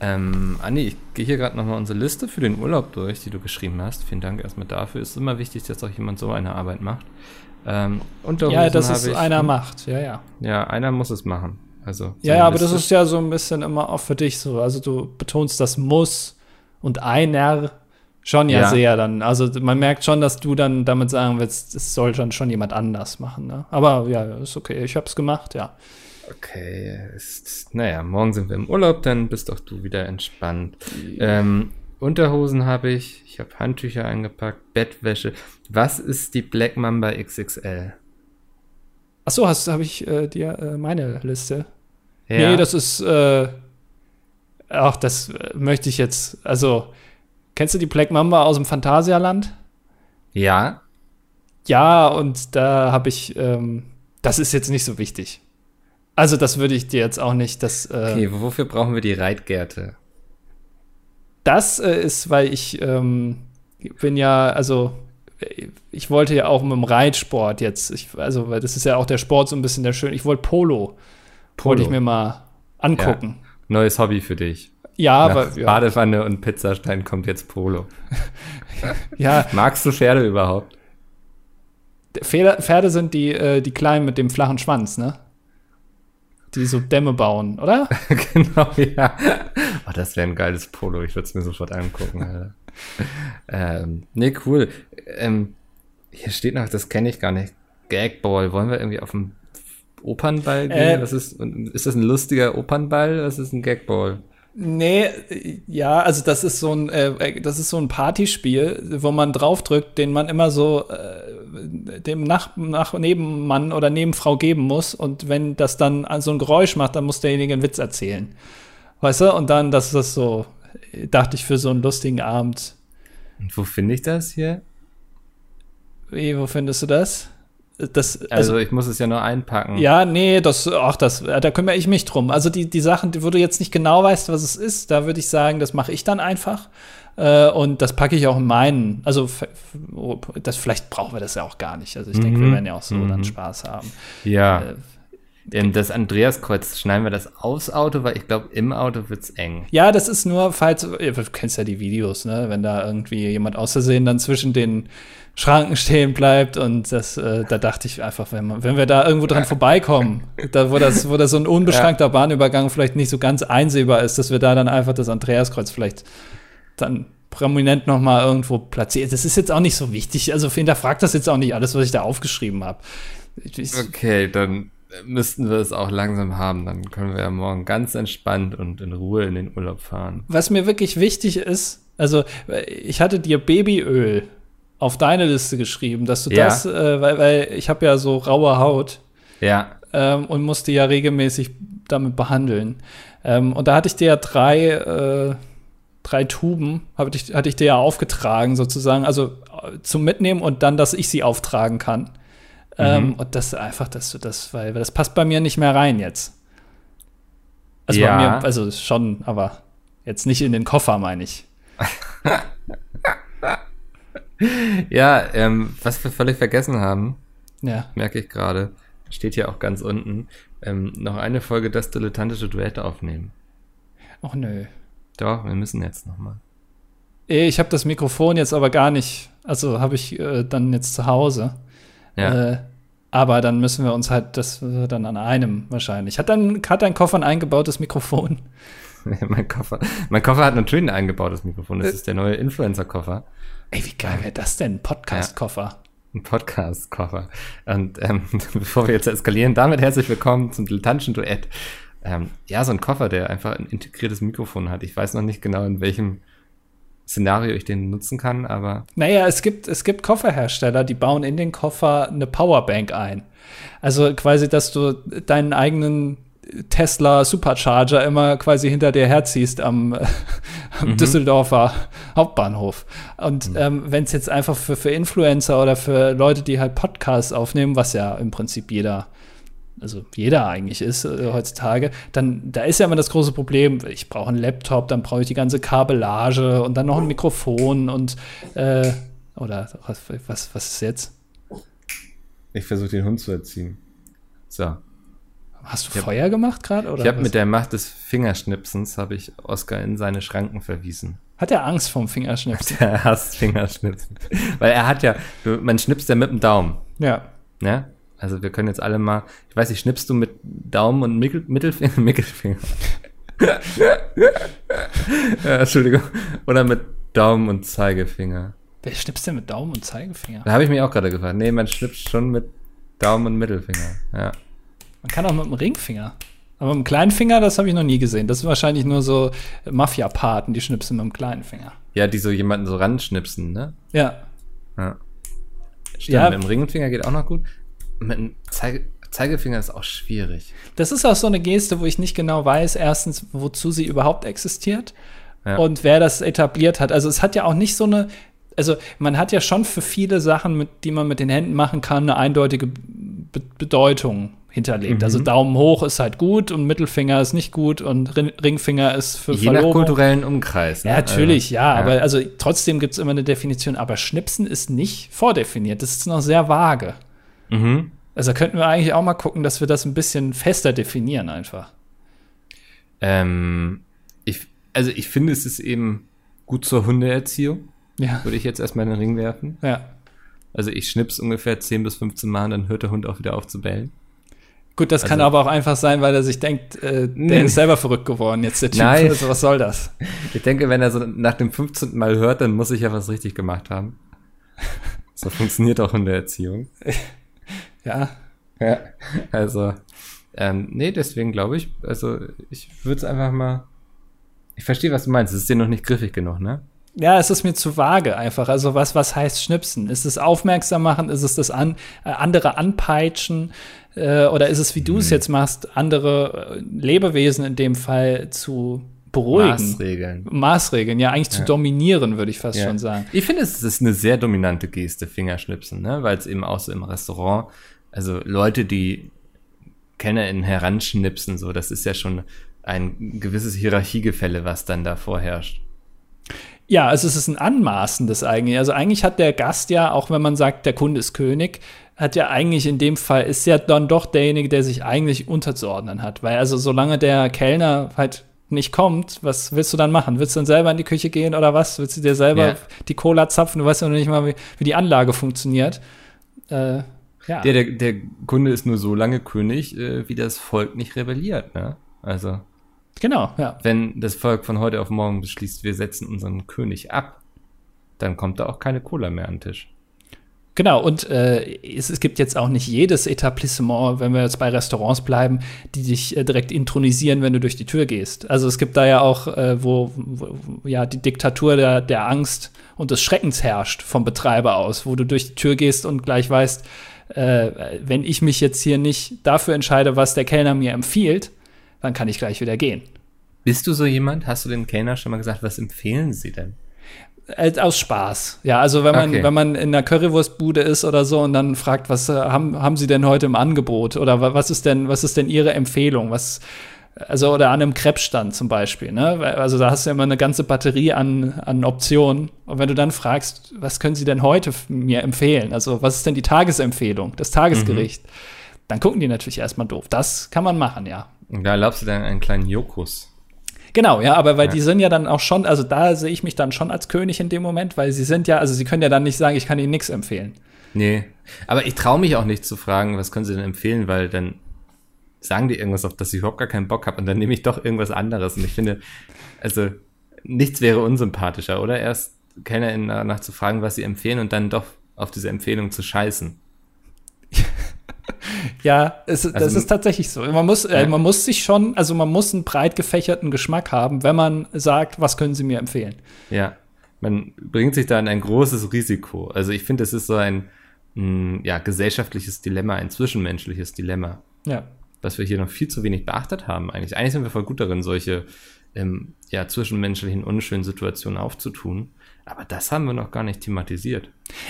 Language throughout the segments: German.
Ähm, Andi, ich gehe hier gerade nochmal unsere Liste für den Urlaub durch, die du geschrieben hast. Vielen Dank erstmal dafür. Es ist immer wichtig, dass auch jemand so eine Arbeit macht. Ähm, ja, dass es ich, einer macht, ja, ja. Ja, einer muss es machen. Also, ja, ja, aber das ist ja so ein bisschen immer auch für dich so. Also du betonst das muss und einer schon ja, ja, sehr dann. Also man merkt schon, dass du dann damit sagen willst, es soll dann schon jemand anders machen. Ne? Aber ja, ist okay. Ich hab's gemacht, ja. Okay, ist, naja, morgen sind wir im Urlaub, dann bist auch du wieder entspannt. Ähm, Unterhosen habe ich, ich habe Handtücher eingepackt, Bettwäsche. Was ist die Black Mamba XXL? Achso, hast habe ich äh, dir äh, meine Liste? Ja. Nee, das ist äh, ach, das äh, möchte ich jetzt, also kennst du die Black Mamba aus dem Phantasialand? Ja. Ja, und da habe ich ähm, das ist jetzt nicht so wichtig. Also, das würde ich dir jetzt auch nicht. Das, äh, okay, wofür brauchen wir die Reitgerte? Das äh, ist, weil ich ähm, bin ja, also ich wollte ja auch mit dem Reitsport jetzt, ich, also weil das ist ja auch der Sport so ein bisschen der schön. Ich wollte Polo, Polo. wollte ich mir mal angucken. Ja. Neues Hobby für dich. Ja, aber ja. Badewanne und Pizzastein kommt jetzt Polo. ja. Magst du Pferde überhaupt? Pferde, Pferde sind die, äh, die kleinen mit dem flachen Schwanz, ne? Die so Dämme bauen, oder? genau, ja. Oh, das wäre ein geiles Polo. Ich würde es mir sofort angucken. ähm, nee, cool. Ähm, hier steht noch, das kenne ich gar nicht. Gagball. Wollen wir irgendwie auf dem Opernball gehen? Äh, Was ist, ist das ein lustiger Opernball? Was ist ein Gagball? Nee, ja, also das ist so ein, äh, das ist so ein Partyspiel, wo man draufdrückt, den man immer so äh, dem nach, nach Nebenmann oder Nebenfrau geben muss. Und wenn das dann so ein Geräusch macht, dann muss derjenige einen Witz erzählen. Weißt du? Und dann, das ist das so, dachte ich, für so einen lustigen Abend. Und wo finde ich das hier? Wie, wo findest du das? Das, also, also, ich muss es ja nur einpacken. Ja, nee, das, ach, das, da kümmere ich mich drum. Also die, die Sachen, wo du jetzt nicht genau weißt, was es ist, da würde ich sagen, das mache ich dann einfach. Äh, und das packe ich auch in meinen. Also das, vielleicht brauchen wir das ja auch gar nicht. Also ich mhm. denke, wir werden ja auch so mhm. dann Spaß haben. Ja. Äh, das Andreaskreuz, schneiden wir das aufs Auto, weil ich glaube, im Auto wird es eng. Ja, das ist nur, falls, du kennst ja die Videos, ne? Wenn da irgendwie jemand aus Versehen dann zwischen den Schranken stehen bleibt und das, äh, da dachte ich einfach, wenn, man, wenn wir da irgendwo dran vorbeikommen, da, wo, das, wo das so ein unbeschränkter ja. Bahnübergang vielleicht nicht so ganz einsehbar ist, dass wir da dann einfach das Andreaskreuz vielleicht dann prominent noch mal irgendwo platzieren. Das ist jetzt auch nicht so wichtig. Also hinterfragt das jetzt auch nicht alles, was ich da aufgeschrieben habe. Okay, dann müssten wir es auch langsam haben. Dann können wir ja morgen ganz entspannt und in Ruhe in den Urlaub fahren. Was mir wirklich wichtig ist, also ich hatte dir Babyöl auf deine Liste geschrieben, dass du ja. das, äh, weil, weil ich habe ja so raue Haut. Ja. Ähm, und musste ja regelmäßig damit behandeln. Ähm, und da hatte ich dir ja drei, äh, drei Tuben, hatte ich, hatte ich dir ja aufgetragen sozusagen, also äh, zum Mitnehmen und dann, dass ich sie auftragen kann. Ähm, mhm. und das einfach, dass du das, weil, weil das passt bei mir nicht mehr rein jetzt. Also ja. bei mir, also schon, aber jetzt nicht in den Koffer, meine ich. ja, ähm, was wir völlig vergessen haben, ja. merke ich gerade, steht hier auch ganz unten, ähm, noch eine Folge das dilettantische Duett aufnehmen. Ach nö. Doch, wir müssen jetzt noch mal. Ich habe das Mikrofon jetzt aber gar nicht, also habe ich äh, dann jetzt zu Hause. Ja. Äh, aber dann müssen wir uns halt das dann an einem wahrscheinlich. Hat dann hat dein Koffer ein eingebautes Mikrofon? mein Koffer, mein Koffer hat natürlich ein eingebautes Mikrofon. Das äh. ist der neue Influencer-Koffer. Ey, wie geil wäre das denn? Podcast-Koffer. Ja, ein Podcast-Koffer. Und ähm, bevor wir jetzt eskalieren, damit herzlich willkommen zum dilettantischen Duett. Ähm, ja, so ein Koffer, der einfach ein integriertes Mikrofon hat. Ich weiß noch nicht genau, in welchem Szenario ich den nutzen kann, aber. Naja, es gibt, es gibt Kofferhersteller, die bauen in den Koffer eine Powerbank ein. Also quasi, dass du deinen eigenen Tesla Supercharger immer quasi hinter dir herziehst am, am mhm. Düsseldorfer Hauptbahnhof. Und mhm. ähm, wenn es jetzt einfach für, für Influencer oder für Leute, die halt Podcasts aufnehmen, was ja im Prinzip jeder, also jeder eigentlich ist äh, heutzutage, dann da ist ja immer das große Problem, ich brauche einen Laptop, dann brauche ich die ganze Kabellage und dann noch ein Mikrofon und äh, oder was, was, was ist jetzt? Ich versuche den Hund zu erziehen. So. Hast du Feuer hab, gemacht gerade? Ich habe mit der Macht des Fingerschnipsens habe ich Oscar in seine Schranken verwiesen. Hat er Angst vom Fingerschnipsen? Er hasst Fingerschnipsen. Weil er hat ja, man schnipst ja mit dem Daumen. Ja. Ja? Also wir können jetzt alle mal, ich weiß nicht, schnippst du mit Daumen und Mittel, Mittelfinger? Mittelfinger. ja, Entschuldigung. Oder mit Daumen und Zeigefinger. Wer schnippst denn mit Daumen und Zeigefinger? Da habe ich mich auch gerade gefragt. Nee, man schnipst schon mit Daumen und Mittelfinger. Ja. Man kann auch mit dem Ringfinger. Aber mit dem kleinen Finger, das habe ich noch nie gesehen. Das sind wahrscheinlich nur so Mafia-Paten, die schnipsen mit dem kleinen Finger. Ja, die so jemanden so ranschnipsen, ne? Ja. Ja. Stimmt, ja. mit dem Ringfinger geht auch noch gut. Mit dem Zeige Zeigefinger ist auch schwierig. Das ist auch so eine Geste, wo ich nicht genau weiß, erstens, wozu sie überhaupt existiert ja. und wer das etabliert hat. Also es hat ja auch nicht so eine, also man hat ja schon für viele Sachen, mit, die man mit den Händen machen kann, eine eindeutige Be Bedeutung hinterlegt. Also mhm. Also Daumen hoch ist halt gut und Mittelfinger ist nicht gut und Ringfinger ist für Je Verlobung. nach kulturellen Umkreis. Ne? Ja, natürlich, also, ja, ja, aber also trotzdem gibt es immer eine Definition. Aber Schnipsen ist nicht vordefiniert. Das ist noch sehr vage. Mhm. Also könnten wir eigentlich auch mal gucken, dass wir das ein bisschen fester definieren einfach. Ähm, ich, also ich finde, es ist eben gut zur Hundeerziehung. Ja. Würde ich jetzt erstmal in den Ring werfen. Ja. Also ich schnips ungefähr 10 bis 15 Mal und dann hört der Hund auch wieder auf zu bellen. Gut, das also, kann aber auch einfach sein, weil er sich denkt, äh, der ist selber verrückt geworden, jetzt der Typ. Nein. Also, was soll das? Ich denke, wenn er so nach dem 15. Mal hört, dann muss ich ja was richtig gemacht haben. So funktioniert auch in der Erziehung. ja. Ja, also, ähm, nee, deswegen glaube ich, also ich würde es einfach mal. Ich verstehe, was du meinst. Es ist dir noch nicht griffig genug, ne? Ja, es ist mir zu vage einfach. Also was, was heißt schnipsen? Ist es aufmerksam machen? Ist es das an, äh, andere anpeitschen? Äh, oder ist es, wie du es mhm. jetzt machst, andere äh, Lebewesen in dem Fall zu beruhigen? Maßregeln. Maßregeln, ja, eigentlich ja. zu dominieren, würde ich fast ja. schon sagen. Ich finde, es ist eine sehr dominante Geste, Fingerschnipsen, ne? weil es eben auch so im Restaurant, also Leute, die KennerInnen heranschnipsen, so, das ist ja schon ein gewisses Hierarchiegefälle, was dann da vorherrscht. Ja, also es ist ein anmaßendes eigentlich. Also eigentlich hat der Gast ja, auch wenn man sagt, der Kunde ist König, hat ja eigentlich in dem Fall, ist ja dann doch derjenige, der sich eigentlich unterzuordnen hat. Weil also solange der Kellner halt nicht kommt, was willst du dann machen? Willst du dann selber in die Küche gehen oder was? Willst du dir selber ja. die Cola zapfen? Du weißt ja noch nicht mal, wie, wie die Anlage funktioniert. Äh, ja. Der, der, der Kunde ist nur so lange König, äh, wie das Volk nicht rebelliert, ne? Also. Genau, ja. Wenn das Volk von heute auf morgen beschließt, wir setzen unseren König ab, dann kommt da auch keine Cola mehr an den Tisch. Genau, und äh, es, es, gibt jetzt auch nicht jedes Etablissement, wenn wir jetzt bei Restaurants bleiben, die dich äh, direkt intronisieren, wenn du durch die Tür gehst. Also es gibt da ja auch, äh, wo, wo, ja die Diktatur der, der Angst und des Schreckens herrscht vom Betreiber aus, wo du durch die Tür gehst und gleich weißt, äh, wenn ich mich jetzt hier nicht dafür entscheide, was der Kellner mir empfiehlt, dann kann ich gleich wieder gehen. Bist du so jemand? Hast du dem Kellner schon mal gesagt, was empfehlen sie denn? Aus Spaß. Ja, also wenn man, okay. wenn man in einer Currywurstbude ist oder so und dann fragt, was äh, haben, haben Sie denn heute im Angebot? Oder was ist denn, was ist denn Ihre Empfehlung? Was, also, oder an einem Krebsstand zum Beispiel, ne? Also da hast du ja immer eine ganze Batterie an, an Optionen. Und wenn du dann fragst, was können Sie denn heute mir empfehlen? Also, was ist denn die Tagesempfehlung, das Tagesgericht? Mhm. Dann gucken die natürlich erstmal doof. Das kann man machen, ja. Und da erlaubst du dann einen kleinen Jokus. Genau, ja, aber weil ja. die sind ja dann auch schon, also da sehe ich mich dann schon als König in dem Moment, weil sie sind ja, also sie können ja dann nicht sagen, ich kann ihnen nichts empfehlen. Nee, aber ich traue mich auch nicht zu fragen, was können sie denn empfehlen, weil dann sagen die irgendwas, auf das ich überhaupt gar keinen Bock habe und dann nehme ich doch irgendwas anderes und ich finde, also nichts wäre unsympathischer, oder? Erst KellnerInnen danach zu fragen, was sie empfehlen und dann doch auf diese Empfehlung zu scheißen. ja, es, also, das ist tatsächlich so. Man muss, äh, man muss sich schon, also man muss einen breit gefächerten Geschmack haben, wenn man sagt, was können Sie mir empfehlen. Ja, man bringt sich da in ein großes Risiko. Also ich finde, es ist so ein mh, ja, gesellschaftliches Dilemma, ein zwischenmenschliches Dilemma. Ja. Was wir hier noch viel zu wenig beachtet haben eigentlich. Eigentlich sind wir voll gut darin, solche ähm, ja, zwischenmenschlichen unschönen Situationen aufzutun. Aber das haben wir noch gar nicht thematisiert.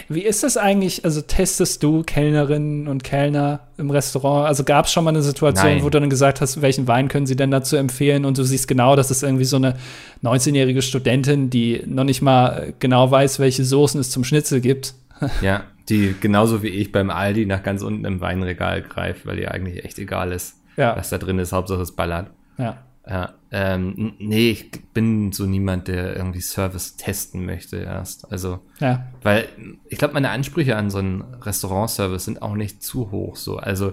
Wie ist das eigentlich? Also testest du Kellnerinnen und Kellner im Restaurant? Also gab es schon mal eine Situation, Nein. wo du dann gesagt hast, welchen Wein können sie denn dazu empfehlen? Und du siehst genau, das ist irgendwie so eine 19-jährige Studentin, die noch nicht mal genau weiß, welche Soßen es zum Schnitzel gibt. Ja, die genauso wie ich beim Aldi nach ganz unten im Weinregal greift, weil ihr eigentlich echt egal ist. Ja. was da drin ist. Hauptsache es ballert. Ja. Ja, ähm, nee, ich bin so niemand, der irgendwie Service testen möchte erst. Also, Ja. weil ich glaube, meine Ansprüche an so einen Restaurantservice sind auch nicht zu hoch. So, also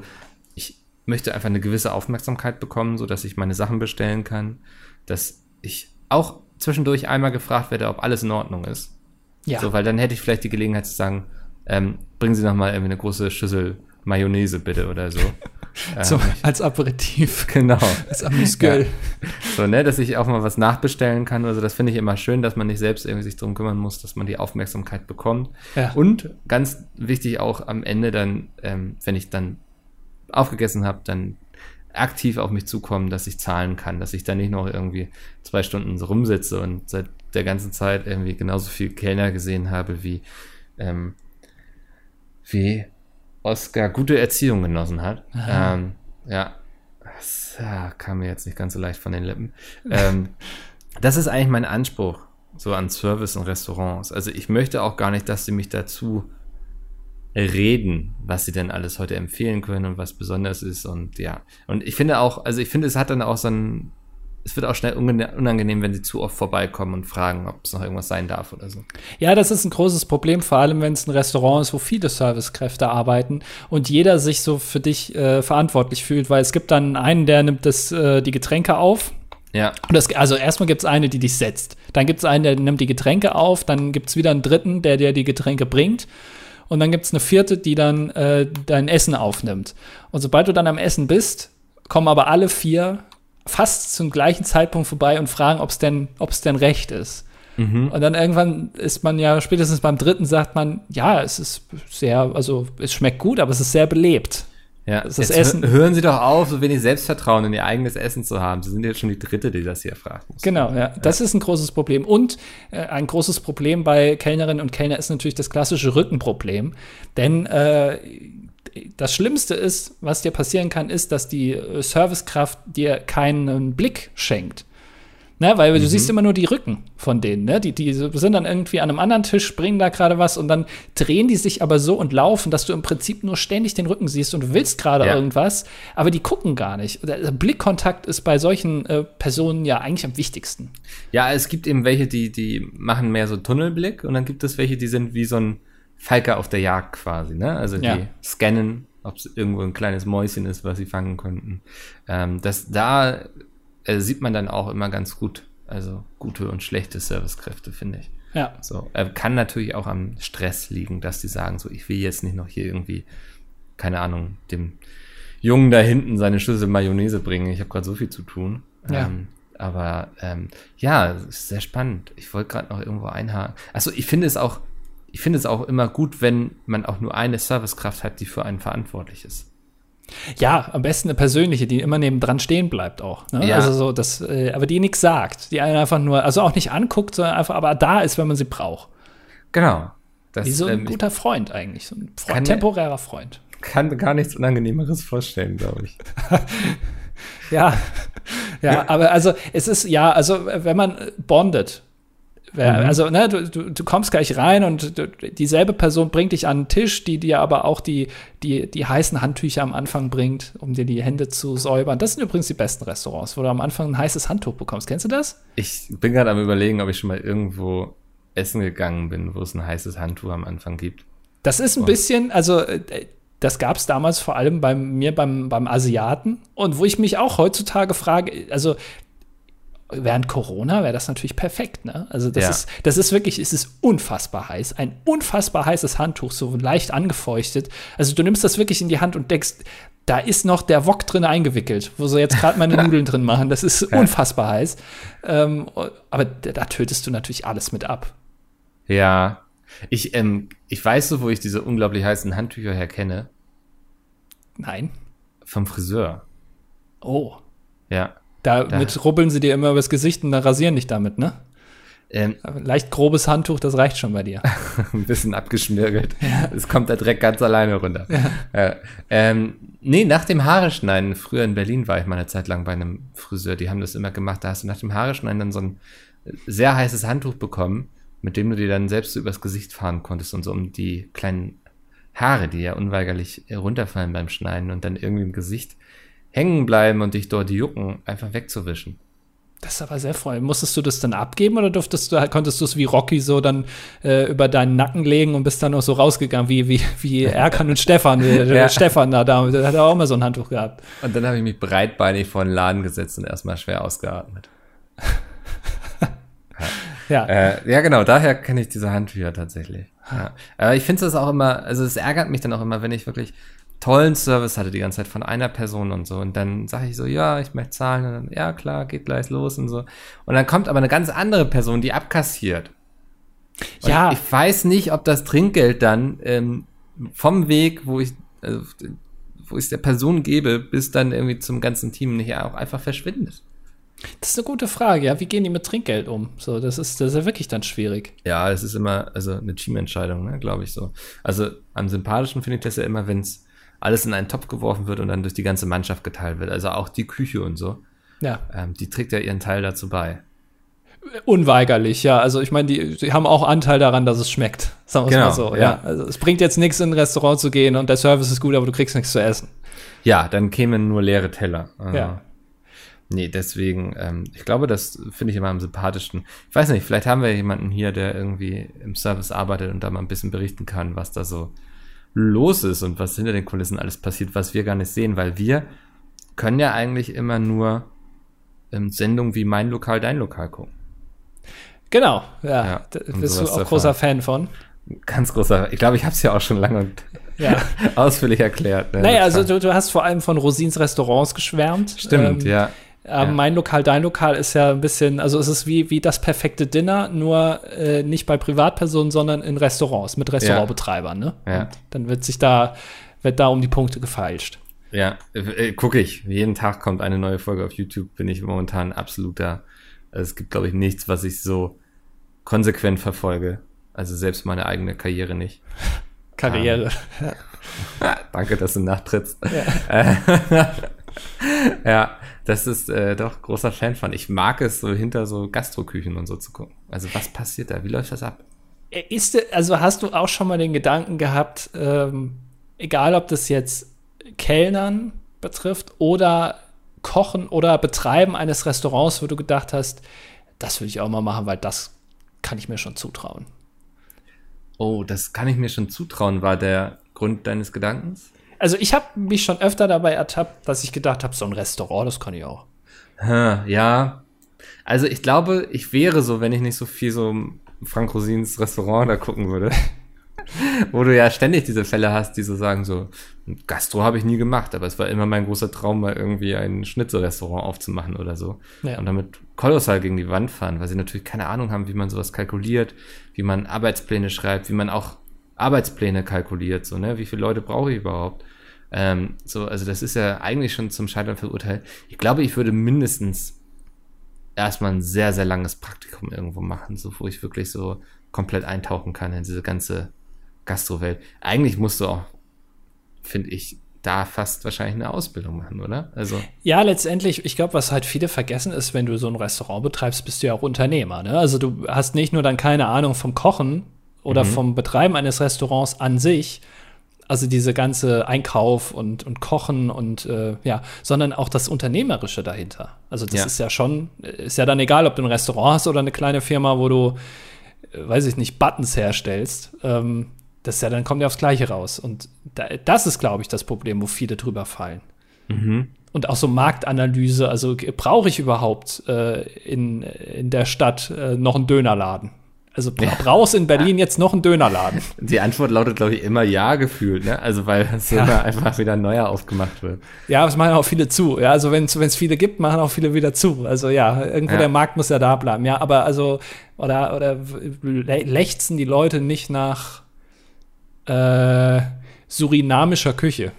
ich möchte einfach eine gewisse Aufmerksamkeit bekommen, so dass ich meine Sachen bestellen kann, dass ich auch zwischendurch einmal gefragt werde, ob alles in Ordnung ist. Ja. So, weil dann hätte ich vielleicht die Gelegenheit zu sagen, ähm, bringen Sie noch mal irgendwie eine große Schüssel Mayonnaise bitte oder so. Ähm, so, als Aperitif. genau. Als Amüsgöl. So, ne, dass ich auch mal was nachbestellen kann. Also das finde ich immer schön, dass man nicht selbst irgendwie sich drum kümmern muss, dass man die Aufmerksamkeit bekommt. Ja. Und ganz wichtig auch am Ende dann, ähm, wenn ich dann aufgegessen habe, dann aktiv auf mich zukommen, dass ich zahlen kann, dass ich dann nicht noch irgendwie zwei Stunden so rumsitze und seit der ganzen Zeit irgendwie genauso viel Kellner gesehen habe, wie, ähm, wie Oscar gute Erziehung genossen hat. Ähm, ja, das kam mir jetzt nicht ganz so leicht von den Lippen. Ähm, das ist eigentlich mein Anspruch, so an Service und Restaurants. Also ich möchte auch gar nicht, dass sie mich dazu reden, was sie denn alles heute empfehlen können und was besonders ist und ja. Und ich finde auch, also ich finde, es hat dann auch so ein, es wird auch schnell unangenehm, wenn sie zu oft vorbeikommen und fragen, ob es noch irgendwas sein darf oder so. Ja, das ist ein großes Problem, vor allem wenn es ein Restaurant ist, wo viele Servicekräfte arbeiten und jeder sich so für dich äh, verantwortlich fühlt, weil es gibt dann einen, der nimmt das, äh, die Getränke auf. Ja, Und das, also erstmal gibt es eine, die dich setzt. Dann gibt es einen, der nimmt die Getränke auf. Dann gibt es wieder einen dritten, der dir die Getränke bringt. Und dann gibt es eine vierte, die dann äh, dein Essen aufnimmt. Und sobald du dann am Essen bist, kommen aber alle vier fast zum gleichen Zeitpunkt vorbei und fragen, ob es denn, ob's denn recht ist. Mhm. Und dann irgendwann ist man ja, spätestens beim dritten sagt man, ja, es ist sehr, also es schmeckt gut, aber es ist sehr belebt. ja. Das Jetzt Essen. hö- Hören Sie doch auf, so wenig Selbstvertrauen in Ihr eigenes Essen zu haben. Sie sind jetzt schon die dritte, die das hier fragt. Genau, ja. Das ist ein großes Problem. Und äh, ein großes Problem bei Kellnerinnen und Kellner ist natürlich das klassische Rückenproblem. Denn äh, das Schlimmste ist, was dir passieren kann, ist, dass die äh, Servicekraft dir keinen Blick schenkt. Ne, weil du siehst immer nur die Rücken von denen. Ne? Die, die sind dann irgendwie an einem anderen Tisch, bringen da gerade was und dann drehen die sich aber so und laufen, dass du im Prinzip nur ständig den Rücken siehst und du willst gerade Ja. irgendwas, aber die gucken gar nicht. Der Blickkontakt ist bei solchen äh, Personen ja eigentlich am wichtigsten. Ja, es gibt eben welche, die, die machen mehr so Tunnelblick und dann gibt es welche, die sind wie so ein Falke auf der Jagd quasi, ne? Also die Ja. scannen, ob es irgendwo ein kleines Mäuschen ist, was sie fangen konnten. Ähm, das, da äh, sieht man dann auch immer ganz gut, also gute und schlechte Servicekräfte, finde ich. Ja. So, äh, kann natürlich auch am Stress liegen, dass die sagen, so, ich will jetzt nicht noch hier irgendwie, keine Ahnung, dem Jungen da hinten seine Schüssel Mayonnaise bringen. Ich habe gerade so viel zu tun. Ja. Ähm, aber ähm, ja, es ist sehr spannend. Ich wollte gerade noch irgendwo einhaken. Also ich finde es auch, ich finde es auch immer gut, wenn man auch nur eine Servicekraft hat, die für einen verantwortlich ist. Ja, am besten eine persönliche, die immer nebendran stehen bleibt auch. Ne? Ja. Also so, das, äh, aber die nichts sagt, die einen einfach nur, also auch nicht anguckt, sondern einfach aber da ist, wenn man sie braucht. Genau. Das, Wie so ein ähm, guter Freund eigentlich, so ein Freund, Kann- temporärer Freund. kann gar nichts Unangenehmeres vorstellen, glaube ich. Ja, ja, aber also es ist, ja, also wenn man bondet. Also ne, du, du, du kommst gleich rein und du, dieselbe Person bringt dich an den Tisch, die dir aber auch die, die, die heißen Handtücher am Anfang bringt, um dir die Hände zu säubern. Das sind übrigens die besten Restaurants, wo du am Anfang ein heißes Handtuch bekommst. Kennst du das? Ich bin gerade am überlegen, ob ich schon mal irgendwo essen gegangen bin, wo es ein heißes Handtuch am Anfang gibt. Das ist ein bisschen, also äh, das gab es damals vor allem bei mir beim, beim Asiaten und wo ich mich auch heutzutage frage, also während Corona wäre das natürlich perfekt, ne? Also das Ja. ist, das ist wirklich, es ist unfassbar heiß, ein unfassbar heißes Handtuch, so leicht angefeuchtet. Also du nimmst das wirklich in die Hand und denkst, da ist noch der Wok drin eingewickelt, wo sie jetzt gerade meine Nudeln drin machen. Das ist unfassbar heiß. Ähm, aber da, da tötest du natürlich alles mit ab. Ja. Ich, ähm, ich weiß so, wo ich diese unglaublich heißen Handtücher herkenne. Nein. Vom Friseur. Oh. Ja. Damit rubbeln sie dir immer übers Gesicht und dann rasieren dich damit, ne? Ähm, leicht grobes Handtuch, das reicht schon bei dir. ein bisschen abgeschmirgelt. Es kommt der Dreck ganz alleine runter. Ja. Ähm, nee, nach dem Haare schneiden, früher in Berlin war ich mal eine Zeit lang bei einem Friseur, die haben das immer gemacht, da hast du nach dem Haare schneiden dann so ein sehr heißes Handtuch bekommen, mit dem du dir dann selbst so übers Gesicht fahren konntest und so um die kleinen Haare, die ja unweigerlich runterfallen beim Schneiden und dann irgendwie im Gesicht hängen bleiben und dich dort jucken, einfach wegzuwischen. Das ist aber sehr voll. Musstest du das dann abgeben oder durftest du, konntest du es wie Rocky so dann äh, über deinen Nacken legen und bist dann noch so rausgegangen, wie, wie, wie Erkan und Stefan, wie, ja. Stefan da, da, der hat auch immer so ein Handtuch gehabt. Und dann habe ich mich breitbeinig vor den Laden gesetzt und erstmal schwer ausgeatmet. ja. Äh, ja, genau, daher kenne ich diese Handtücher tatsächlich. Ja. Aber ich finde es auch immer, also es ärgert mich dann auch immer, wenn ich wirklich tollen Service hatte die ganze Zeit von einer Person und so. Und dann sage ich so, ja, ich möchte zahlen. Und dann, ja, klar, geht gleich los und so. Und dann kommt aber eine ganz andere Person, die abkassiert. Und ja. Ich weiß nicht, ob das Trinkgeld dann ähm, vom Weg, wo ich, also, wo ich es der Person gebe, bis dann irgendwie zum ganzen Team nicht auch einfach verschwindet. Das ist eine gute Frage, ja. Wie gehen die mit Trinkgeld um? So, das ist, das ist ja wirklich dann schwierig. Ja, es ist immer, also eine Teamentscheidung, ne, glaube ich so. Also am sympathischen finde ich das ja immer, wenn es alles in einen Topf geworfen wird und dann durch die ganze Mannschaft geteilt wird. Also auch die Küche und so. Ja. Ähm, die trägt ja ihren Teil dazu bei. Unweigerlich, ja. Also ich meine, die, die, haben auch Anteil daran, dass es schmeckt. Sagen wir genau, mal so. Ja. ja. Also es bringt jetzt nichts, in ein Restaurant zu gehen und der Service ist gut, aber du kriegst nichts zu essen. Ja, dann kämen nur leere Teller. Ja. Nee, deswegen, ähm, ich glaube, das finde ich immer am sympathischsten. Ich weiß nicht, vielleicht haben wir jemanden hier, der irgendwie im Service arbeitet und da mal ein bisschen berichten kann, was da so los ist und was hinter den Kulissen alles passiert, was wir gar nicht sehen, weil wir können ja eigentlich immer nur ähm, Sendungen wie Mein Lokal, Dein Lokal gucken. Genau, ja. ja da bist du auch großer Fan von. Ganz großer. Ich glaube, ich habe es ja auch schon lange und ja. ausführlich erklärt. Ne? Naja, also du, du, hast vor allem von Rosins Restaurants geschwärmt. Stimmt, ähm, ja. Ja. Mein Lokal, dein Lokal ist ja ein bisschen, also es ist wie, wie das perfekte Dinner, nur äh, nicht bei Privatpersonen, sondern in Restaurants mit Restaurantbetreibern. Ne? Ja. dann wird sich da, wird da um die Punkte gefeilscht. Ja, äh, gucke ich. Jeden Tag kommt eine neue Folge auf YouTube, bin ich momentan absoluter. Also es gibt, glaube ich, nichts, was ich so konsequent verfolge. Also selbst meine eigene Karriere nicht. Karriere. Um, danke, dass du nachtrittst. Ja. ja, das ist äh, doch großer Fan von. Ich mag es, so hinter so Gastroküchen und so zu gucken. Also was passiert da? Wie läuft das ab? Äh, ist, also hast du auch schon mal den Gedanken gehabt, ähm, egal ob das jetzt Kellnern betrifft oder Kochen oder Betreiben eines Restaurants, wo du gedacht hast, das will ich auch mal machen, weil das kann ich mir schon zutrauen. Oh, das kann ich mir schon zutrauen, war der Grund deines Gedankens? Also ich habe mich schon öfter dabei ertappt, dass ich gedacht habe, so ein Restaurant, das kann ich auch. Ja. Also ich glaube, ich wäre so, wenn ich nicht so viel so Frank Rosins Restaurant da gucken würde. Wo du ja ständig diese Fälle hast, die so sagen, so, Gastro habe ich nie gemacht, aber es war immer mein großer Traum, mal irgendwie ein Schnitzelrestaurant aufzumachen oder so. Ja. Und damit kolossal gegen die Wand fahren, weil sie natürlich keine Ahnung haben, wie man sowas kalkuliert, wie man Arbeitspläne schreibt, wie man auch Arbeitspläne kalkuliert, so, ne? Wie viele Leute brauche ich überhaupt? Ähm, so, also das ist ja eigentlich schon zum Scheitern verurteilt. Ich glaube, ich würde mindestens erstmal ein sehr, sehr langes Praktikum irgendwo machen, so wo ich wirklich so komplett eintauchen kann in diese ganze Gastrowelt. Eigentlich musst du auch, finde ich, da fast wahrscheinlich eine Ausbildung machen, oder? Also ja, letztendlich, ich glaube, was halt viele vergessen ist, wenn du so ein Restaurant betreibst, bist du ja auch Unternehmer. Ne? Also du hast nicht nur dann keine Ahnung vom Kochen oder mhm. vom Betreiben eines Restaurants an sich, also diese ganze Einkauf und, und Kochen und äh, ja, sondern auch das Unternehmerische dahinter. Also das ja. ist ja schon, ist ja dann egal, ob du ein Restaurant hast oder eine kleine Firma, wo du, äh, weiß ich nicht, Buttons herstellst. Ähm, das ist ja, dann kommt ja aufs Gleiche raus. Und da, das ist, glaube ich, das Problem, wo viele drüber fallen. Mhm. Und auch so Marktanalyse, also brauche ich überhaupt äh, in, in der Stadt äh, noch einen Dönerladen? Also bra brauchst in Berlin jetzt noch einen Dönerladen? Die Antwort lautet, glaube ich, immer ja gefühlt, ne? Also weil es ja. immer einfach wieder neuer aufgemacht wird. Ja, es machen auch viele zu. Ja, also wenn es viele gibt, machen auch viele wieder zu. Also ja, irgendwo ja. der Markt muss ja da bleiben. Ja, aber also, oder, oder lechzen die Leute nicht nach äh, surinamischer Küche?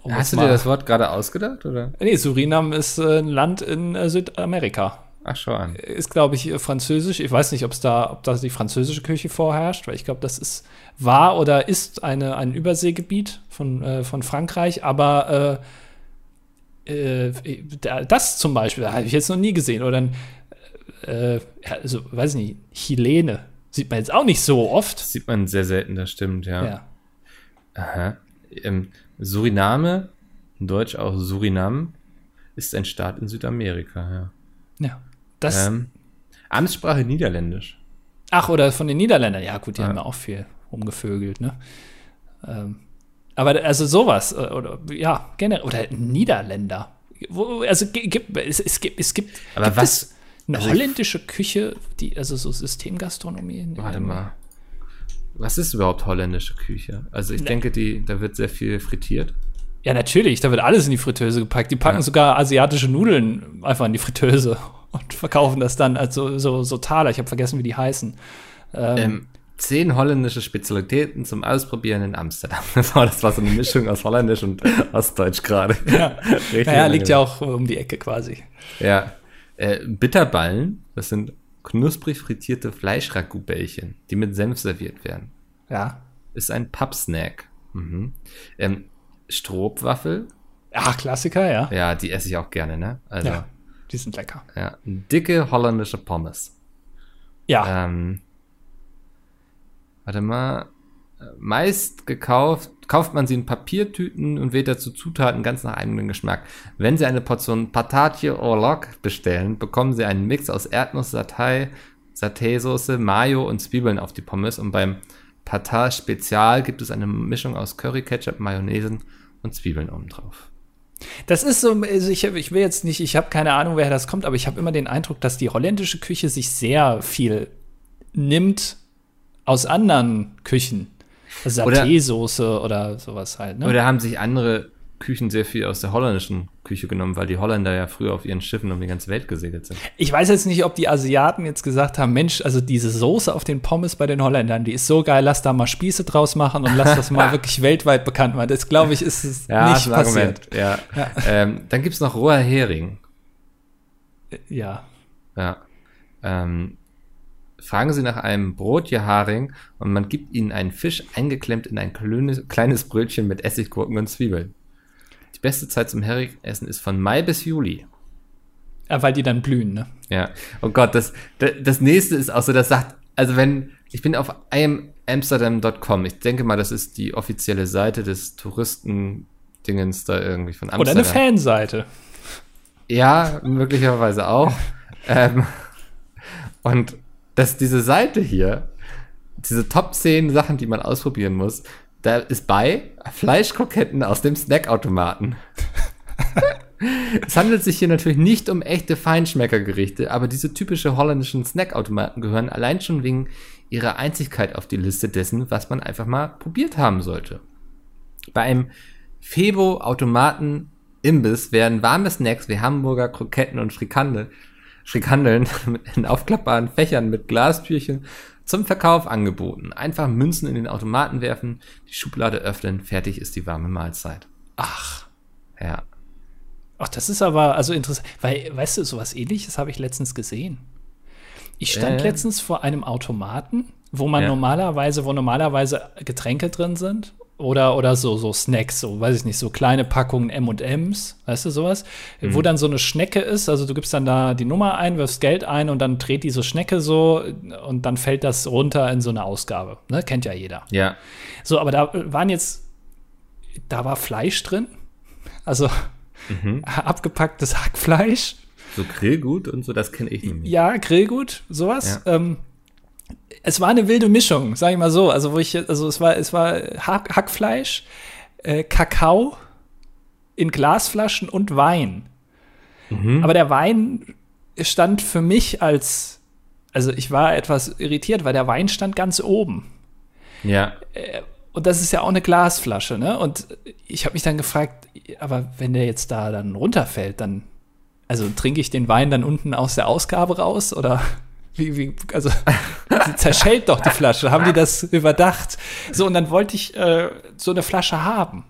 Um Hast du dir das Wort gerade ausgedacht, oder? Nee, Surinam ist äh, ein Land in äh, Südamerika. Ach schon. Ist, glaube ich, französisch. Ich weiß nicht, ob es da, ob da die französische Küche vorherrscht, weil ich glaube, das ist war oder ist eine, ein Überseegebiet von, äh, von Frankreich, aber äh, äh, das zum Beispiel habe ich jetzt noch nie gesehen. Oder ein, also, weiß ich nicht, Chilene. Sieht man jetzt auch nicht so oft. Das sieht man sehr selten, das stimmt, ja. ja. Aha. Ähm, Suriname in Deutsch auch Surinam, ist ein Staat in Südamerika, ja. Ja. Das, Ähm, Amtssprache Niederländisch. Ach, oder von den Niederländern. Ja, gut, die Ja. haben ja auch viel rumgevögelt, ne? Ähm, aber also sowas, äh, oder ja, generell, oder Niederländer. Wo, also gi- gibt, es, es gibt, es gibt, Aber gibt was- es eine also holländische Küche, die, also so Systemgastronomie? Warte mal. Was ist überhaupt holländische Küche? Also ich Ne. denke, die, da wird sehr viel frittiert. Ja, natürlich, da wird alles in die Fritteuse gepackt. Die packen Ja. sogar asiatische Nudeln einfach in die Fritteuse und verkaufen das dann als so, so, so Taler. Ich habe vergessen, wie die heißen. Ähm, Ähm, zehn holländische Spezialitäten zum Ausprobieren in Amsterdam. Das war, das war so eine Mischung aus Holländisch und Ostdeutsch gerade. ja. Naja, liegt ja auch um die Ecke quasi. Ja. Äh, Bitterballen, das sind knusprig frittierte Fleischragout-Bällchen, die mit Senf serviert werden. Ja. Ist ein Pappsnack. Mhm. Ähm, Stroopwaffel, Ach, Klassiker, ja. ja, die esse ich auch gerne, ne? Also, ja. Die sind lecker. Dicke holländische Pommes. Ja, Ähm, warte mal. Meist gekauft, kauft man sie in Papiertüten und wählt dazu Zutaten ganz nach eigenem Geschmack. Wenn Sie eine Portion Patatje au Lok bestellen, bekommen Sie einen Mix aus Erdnuss, Satay, Satay-Soße, Mayo und Zwiebeln auf die Pommes. Und beim Patat Spezial gibt es eine Mischung aus Curry, Ketchup, Mayonnaise und Zwiebeln obendrauf. Das ist so, also ich, ich will jetzt nicht, ich habe keine Ahnung, woher das kommt, aber ich habe immer den Eindruck, dass die holländische Küche sich sehr viel nimmt aus anderen Küchen. Saté-Soße oder sowas halt, ne? Oder haben sich andere Küchen sehr viel aus der holländischen Küche genommen, weil die Holländer ja früher auf ihren Schiffen um die ganze Welt gesegelt sind. Ich weiß jetzt nicht, ob die Asiaten jetzt gesagt haben, Mensch, also diese Soße auf den Pommes bei den Holländern, die ist so geil, lass da mal Spieße draus machen und lass das mal wirklich weltweit bekannt machen. Das glaube ich, ist es Ja, nicht ist passiert. Argument. Ja. Ähm, dann gibt es noch roher Hering. Ja. Ja. Ähm, fragen Sie nach einem Brotjeharing und man gibt Ihnen einen Fisch eingeklemmt in ein kleines, kleines Brötchen mit Essiggurken und Zwiebeln. Beste Zeit zum Heringessen ist von Mai bis Juli. ja, weil die dann blühen, ne? Ja. Oh Gott, das, das, das nächste ist auch so, das sagt, also wenn, ich bin auf amsterdam.com, ich denke mal, das ist die offizielle Seite des Touristen-Dingens da irgendwie von Oder Amsterdam. eine Fanseite. Ja, möglicherweise auch. ähm, und dass diese Seite hier, diese Top 10 Sachen, die man ausprobieren muss, da ist bei Fleischkroketten aus dem Snackautomaten. es handelt sich hier natürlich nicht um echte Feinschmeckergerichte, aber diese typische holländischen Snackautomaten gehören allein schon wegen ihrer Einzigkeit auf die Liste dessen, was man einfach mal probiert haben sollte. Bei einem Febo-Automaten Imbiss werden warme Snacks wie Hamburger, Kroketten und Frikandel, Frikandeln in aufklappbaren Fächern mit Glastürchen zum Verkauf angeboten. Einfach Münzen in den Automaten werfen, die Schublade öffnen, fertig ist die warme Mahlzeit. Ach. Ja. Ach, das ist aber also interessant, weil, weißt du, sowas ähnliches habe ich letztens gesehen. Ich stand Äh. letztens vor einem Automaten, wo man Ja. normalerweise, wo normalerweise Getränke drin sind oder, oder so, so Snacks, so, weiß ich nicht, so kleine Packungen M&M's, weißt du, sowas, wo dann so eine Schnecke ist, also du gibst dann da die Nummer ein, wirfst Geld ein und dann dreht diese Schnecke so und dann fällt das runter in so eine Ausgabe, ne, kennt ja jeder. Ja. So, aber da waren jetzt, da war Fleisch drin, also abgepacktes Hackfleisch, So Grillgut und so, das kenne ich nämlich. ja, Grillgut, sowas. Ähm, es war eine wilde Mischung, sag ich mal so. Also wo ich, also es war, es war Hack, Hackfleisch, äh, Kakao in Glasflaschen und Wein. Aber der Wein stand für mich als, also ich war etwas irritiert, weil der Wein stand ganz oben. Ja. Und das ist ja auch eine Glasflasche, ne? Und ich habe mich dann gefragt, aber wenn der jetzt da dann runterfällt, dann, also trinke ich den Wein dann unten aus der Ausgabe raus oder wie, wie, also zerschellt doch die Flasche. Haben die das überdacht? So, und dann wollte ich äh, so eine Flasche haben.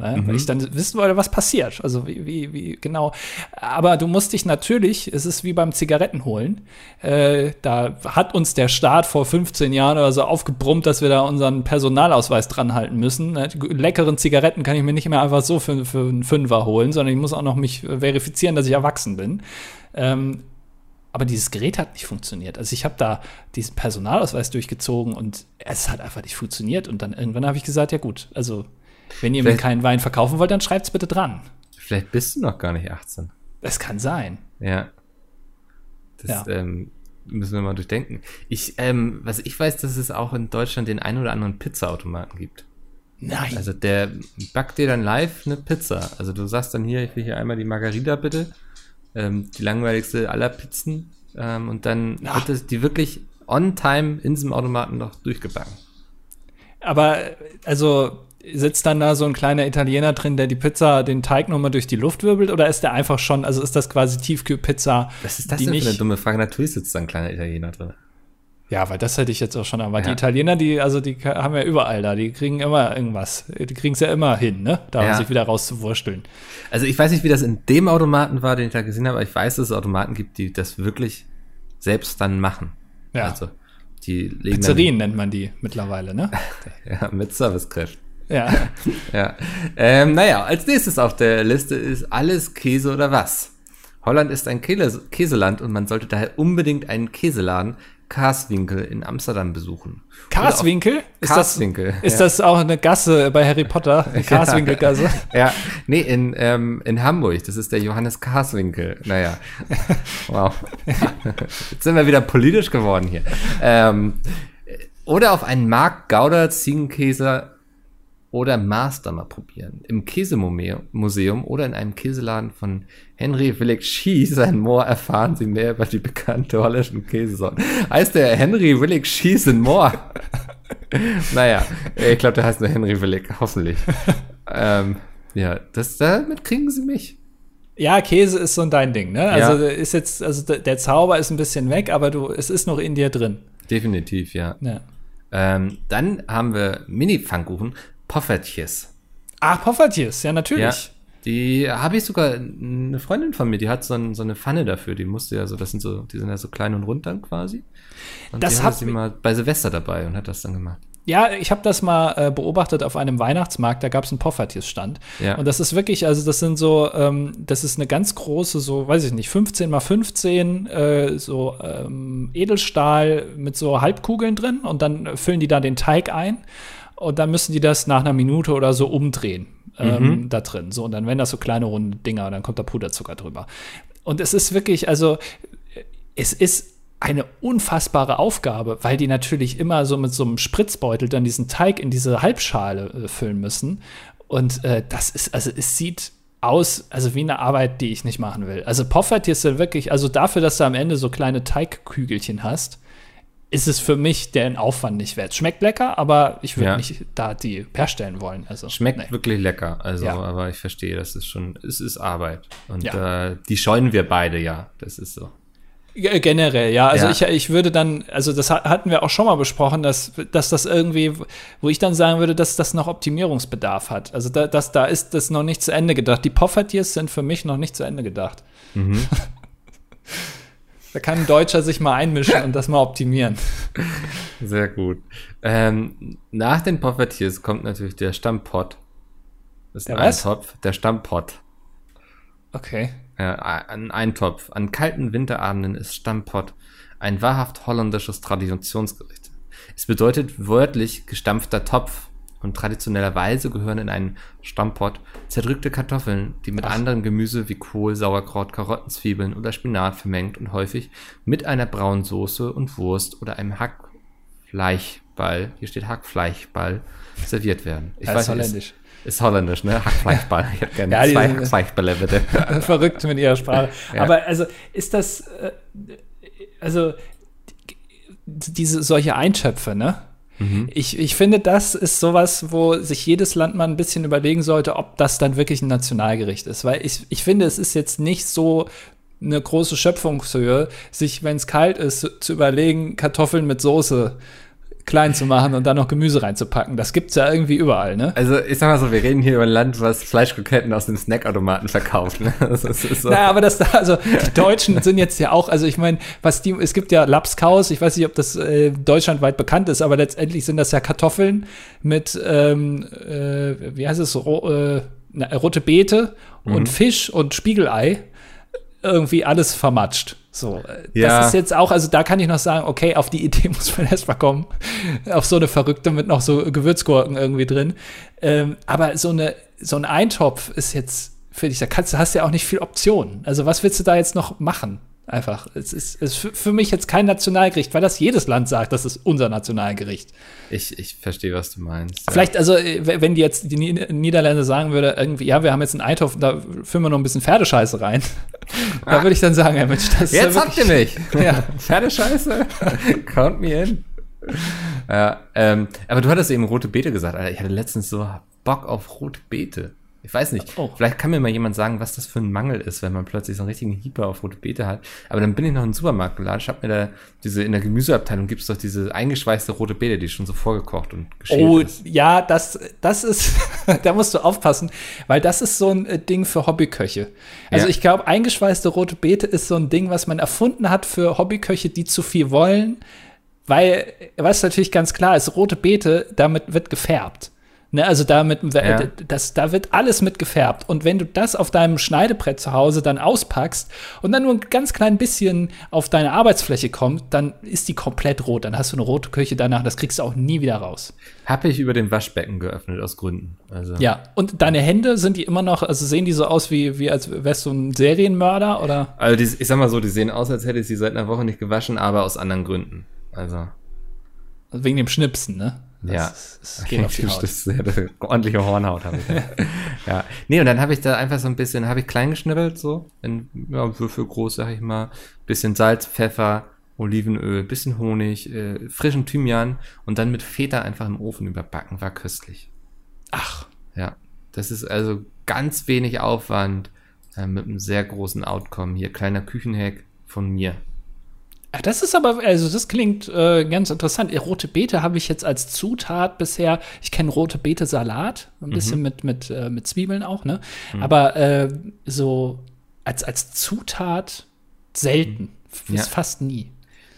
Ne? Weil ich dann wissen wollte, was passiert. Also wie, wie, wie, genau. Aber du musst dich natürlich, es ist wie beim Zigarettenholen, äh, da hat uns der Staat vor 15 Jahren oder so aufgebrummt, dass wir da unseren Personalausweis dran halten müssen. Ne? Leckeren Zigaretten kann ich mir nicht mehr einfach so für, für einen Fünfer holen, sondern ich muss auch noch mich verifizieren, dass ich erwachsen bin. Ähm, aber dieses Gerät hat nicht funktioniert. Also ich habe da diesen Personalausweis durchgezogen und es hat einfach nicht funktioniert. Und dann irgendwann habe ich gesagt, ja gut, also Wenn ihr mir keinen Wein verkaufen wollt, dann schreibt's bitte dran. Vielleicht bist du noch gar nicht 18. Es kann sein. Ja. Das ähm, müssen wir mal durchdenken. Ich, ähm, was ich weiß, dass es auch in Deutschland den einen oder anderen Pizzaautomaten gibt. Nein. Also der backt dir dann live eine Pizza. Also du sagst dann hier, ich will hier einmal die Margarita bitte. Ähm, die langweiligste aller Pizzen. Ähm, und dann Ach. wird es die wirklich on time in diesem Automaten noch durchgebacken. Aber also sitzt dann da so ein kleiner Italiener drin, der die Pizza, den Teig nochmal durch die Luft wirbelt? Oder ist der einfach schon, also ist das quasi Tiefkühlpizza? Was ist das die denn für eine nicht- dumme Frage? Natürlich sitzt da ein kleiner Italiener drin. Ja, weil das hätte ich jetzt auch schon. Aber die Ja. Italiener, die, also die haben ja überall da, die kriegen immer irgendwas. Die kriegen es ja immer hin, ne? Da Ja. sich wieder rauszuwursteln. Also ich weiß nicht, wie das in dem Automaten war, den ich da gesehen habe, aber ich weiß, dass es Automaten gibt, die das wirklich selbst dann machen. Ja. Also die legen Pizzerien nennt man die mittlerweile, ne? Ja, mit Servicekräften. ja. Ja. Ähm, naja, als nächstes auf der Liste ist alles Käse oder was. Holland ist ein Käse Käseland und man sollte daher unbedingt einen Käseladen Karswinkel in Amsterdam besuchen. Karswinkel? Ist Karswinkel, Das, ist ja. das auch eine Gasse bei Harry Potter? Karswinkelgasse? Ja, nee, in, ähm, in Hamburg. Das ist der Johannes Karswinkel. Naja. Wow. Jetzt sind wir wieder politisch geworden hier. Ähm, oder auf einen Mark Gouda Ziegenkäse oder Master mal probieren. Im Käsemuseum oder in einem Käseladen von Henry Willig Cheese in Moor erfahren Sie mehr über die bekannte holländischen Käsesorten. Heißt der Henry Willig Cheese in Moor? naja, ich glaube, der heißt nur Henry Willig, hoffentlich. ähm, ja, das, damit kriegen Sie mich. Ja, Käse ist so dein Ding, ne? Also Ja. ist jetzt, also der- der Zauber ist ein bisschen weg, aber du, es ist noch in dir drin. Definitiv, ja. Ja. Ähm, dann haben wir Mini-Pfannkuchen, Poffertjes. Ach, Poffertjes, ja, Ja, natürlich. die habe ich sogar, eine Freundin von mir, die hat so, ein, so eine Pfanne dafür, die musste ja so, das sind so, die sind ja so klein und rund dann quasi. Und Das die hatte sie mal bei Silvester dabei und hat das dann gemacht. Ja, ich habe das mal äh, beobachtet auf einem Weihnachtsmarkt, da gab es einen Poffertjes-Stand. Ja. Und das ist wirklich, also das sind so, ähm, das ist eine ganz große, so, weiß ich nicht, 15 mal 15, äh, so ähm, Edelstahl mit so Halbkugeln drin und dann füllen die da den Teig ein und dann müssen die das nach einer Minute oder so umdrehen. Ähm, Da drin. So, und dann werden das so kleine runde Dinger und dann kommt da Puderzucker drüber. Und es ist wirklich, also, es ist eine unfassbare Aufgabe, weil die natürlich immer so mit so einem Spritzbeutel dann diesen Teig in diese Halbschale äh, füllen müssen. Und äh, das ist, also es sieht aus, also wie eine Arbeit, die ich nicht machen will. Also Poffertjes sind wirklich, also dafür, dass du am Ende so kleine Teigkügelchen hast, ist es für mich den Aufwand nicht wert. Schmeckt lecker, aber ich würde Ja. nicht da die herstellen wollen. Also, Schmeckt nee. wirklich lecker, also, Ja. aber ich verstehe, das ist schon, es ist Arbeit. Und Ja. äh, die scheuen wir beide ja, das ist so. G- Generell, ja. Also. Ich, ich würde dann, also das ha- hatten wir auch schon mal besprochen, dass, dass das irgendwie, wo ich dann sagen würde, dass das noch Optimierungsbedarf hat. Also da, das, da ist das noch nicht zu Ende gedacht. Die Poffertiers sind für mich noch nicht zu Ende gedacht. Mhm. da kann ein Deutscher sich mal einmischen und das mal optimieren. Sehr gut. Ähm, nach den Poffertjes kommt natürlich der Stammpott. Das ist Der ein was? Eintopf, der Stammpott. Okay. Ja, ein Eintopf. An kalten Winterabenden ist Stammpott ein wahrhaft holländisches Traditionsgericht. Es bedeutet wörtlich gestampfter Topf und traditionellerweise gehören in einen Stammpott zerdrückte Kartoffeln, die mit Ach. anderem Gemüse wie Kohl, Sauerkraut, Karotten, Zwiebeln oder Spinat vermengt und häufig mit einer braunen Soße und Wurst oder einem Hackfleischball, hier steht Hackfleischball, serviert werden. Ich Das nicht, holländisch. Ist, ist holländisch, ne? Hackfleischball. Ich hätte gerne Ja, zwei sind- Hackfleischbälle, bitte. Verrückt mit ihrer Sprache. Ja. Aber also ist das, äh, also die- diese solche Eintöpfe, ne? Ich, ich finde, das ist sowas, wo sich jedes Land mal ein bisschen überlegen sollte, ob das dann wirklich ein Nationalgericht ist. Weil ich, ich finde, es ist jetzt nicht so eine große Schöpfungshöhe, sich, wenn es kalt ist, zu überlegen, Kartoffeln mit Soße klein zu machen und dann noch Gemüse reinzupacken. Das gibt's ja irgendwie überall, ne? Also, ich sag mal so, wir reden hier über ein Land, was Fleischkroketten aus dem Snackautomaten verkauft. Ne? Das ist, ist so. Na, aber das da, also die Deutschen sind jetzt ja auch, also ich meine, was die, es gibt ja Lapskaus, ich weiß nicht, ob das äh, deutschlandweit bekannt ist, aber letztendlich sind das ja Kartoffeln mit, ähm, äh, wie heißt es, ro äh, na, rote Beete und Fisch und Spiegelei. Irgendwie alles vermatscht. So, äh, Ja. das ist jetzt auch, also da kann ich noch sagen, okay, auf die Idee muss man erst mal kommen. auf so eine verrückte mit noch so Gewürzgurken irgendwie drin. Ähm, aber so eine, so ein Eintopf ist jetzt, finde ich, da kannst du, hast ja auch nicht viel Optionen. Also was willst du da jetzt noch machen? Einfach. Es ist, es ist für, mich jetzt kein Nationalgericht, weil das jedes Land sagt, das ist unser Nationalgericht. Ich, ich verstehe, was du meinst. ja. Vielleicht, also, äh, wenn die jetzt die Ni- Niederländer sagen würde, irgendwie, ja, wir haben jetzt einen Eintopf, da füllen wir noch ein bisschen Pferdescheiße rein. da würde ich dann sagen, ja, Mensch, das ist Jetzt ja habt ihr mich. Ja. Pferdescheiße. Count me in. Ja, ähm, aber du hattest eben rote Beete gesagt. Alter, ich hatte letztens so Bock auf rote Beete. Ich weiß nicht. Oh. Vielleicht kann mir mal jemand sagen, was das für ein Mangel ist, wenn man plötzlich so einen richtigen Hieper auf rote Beete hat. Aber dann bin ich noch in den Supermarkt geladen. Ich habe mir da diese, in der Gemüseabteilung gibt es doch diese eingeschweißte rote Beete, die schon so vorgekocht und geschält Oh, ist. ja, das, das ist, da musst du aufpassen, weil das ist so ein äh, Ding für Hobbyköche. Also Ja. ich glaube, eingeschweißte rote Beete ist so ein Ding, was man erfunden hat für Hobbyköche, die zu viel wollen, weil, was natürlich ganz klar ist, rote Beete, damit wird gefärbt. Ne, also damit, Ja. das, da wird alles mit gefärbt. Und wenn du das auf deinem Schneidebrett zu Hause dann auspackst und dann nur ein ganz klein bisschen auf deine Arbeitsfläche kommt, dann ist die komplett rot. Dann hast du eine rote Küche danach, das kriegst du auch nie wieder raus. Habe ich über dem Waschbecken geöffnet, aus Gründen. Also, Ja, und deine Hände sind die immer noch, also sehen die so aus wie, wie als wärst du ein Serienmörder oder? Also die, ich sag mal so, die sehen aus, als hätte ich sie seit einer Woche nicht gewaschen, aber aus anderen Gründen. Also, Also wegen dem Schnipsen, ne? Das, Ja. Das, das geht auf die Das Haut. ist sehr eine ordentliche Hornhaut habe ich. Ja. ja. Nee, und dann habe ich da einfach so ein bisschen, habe ich klein geschnibbelt, so, in ja, Würfel groß, sag ich mal, bisschen Salz, Pfeffer, Olivenöl, bisschen Honig, äh, frischen Thymian und dann mit Feta einfach im Ofen überbacken, war köstlich. Ach, Ja, das ist also ganz wenig Aufwand äh, mit einem sehr großen Outcome. Hier kleiner Küchenhack von mir. Das ist aber, also das klingt äh, ganz interessant. Rote Beete habe ich jetzt als Zutat bisher. Ich kenne rote Beete Salat, ein bisschen mit, mit, äh, mit Zwiebeln auch, ne? Aber äh, so als, als Zutat selten. F- Ja. Fast nie.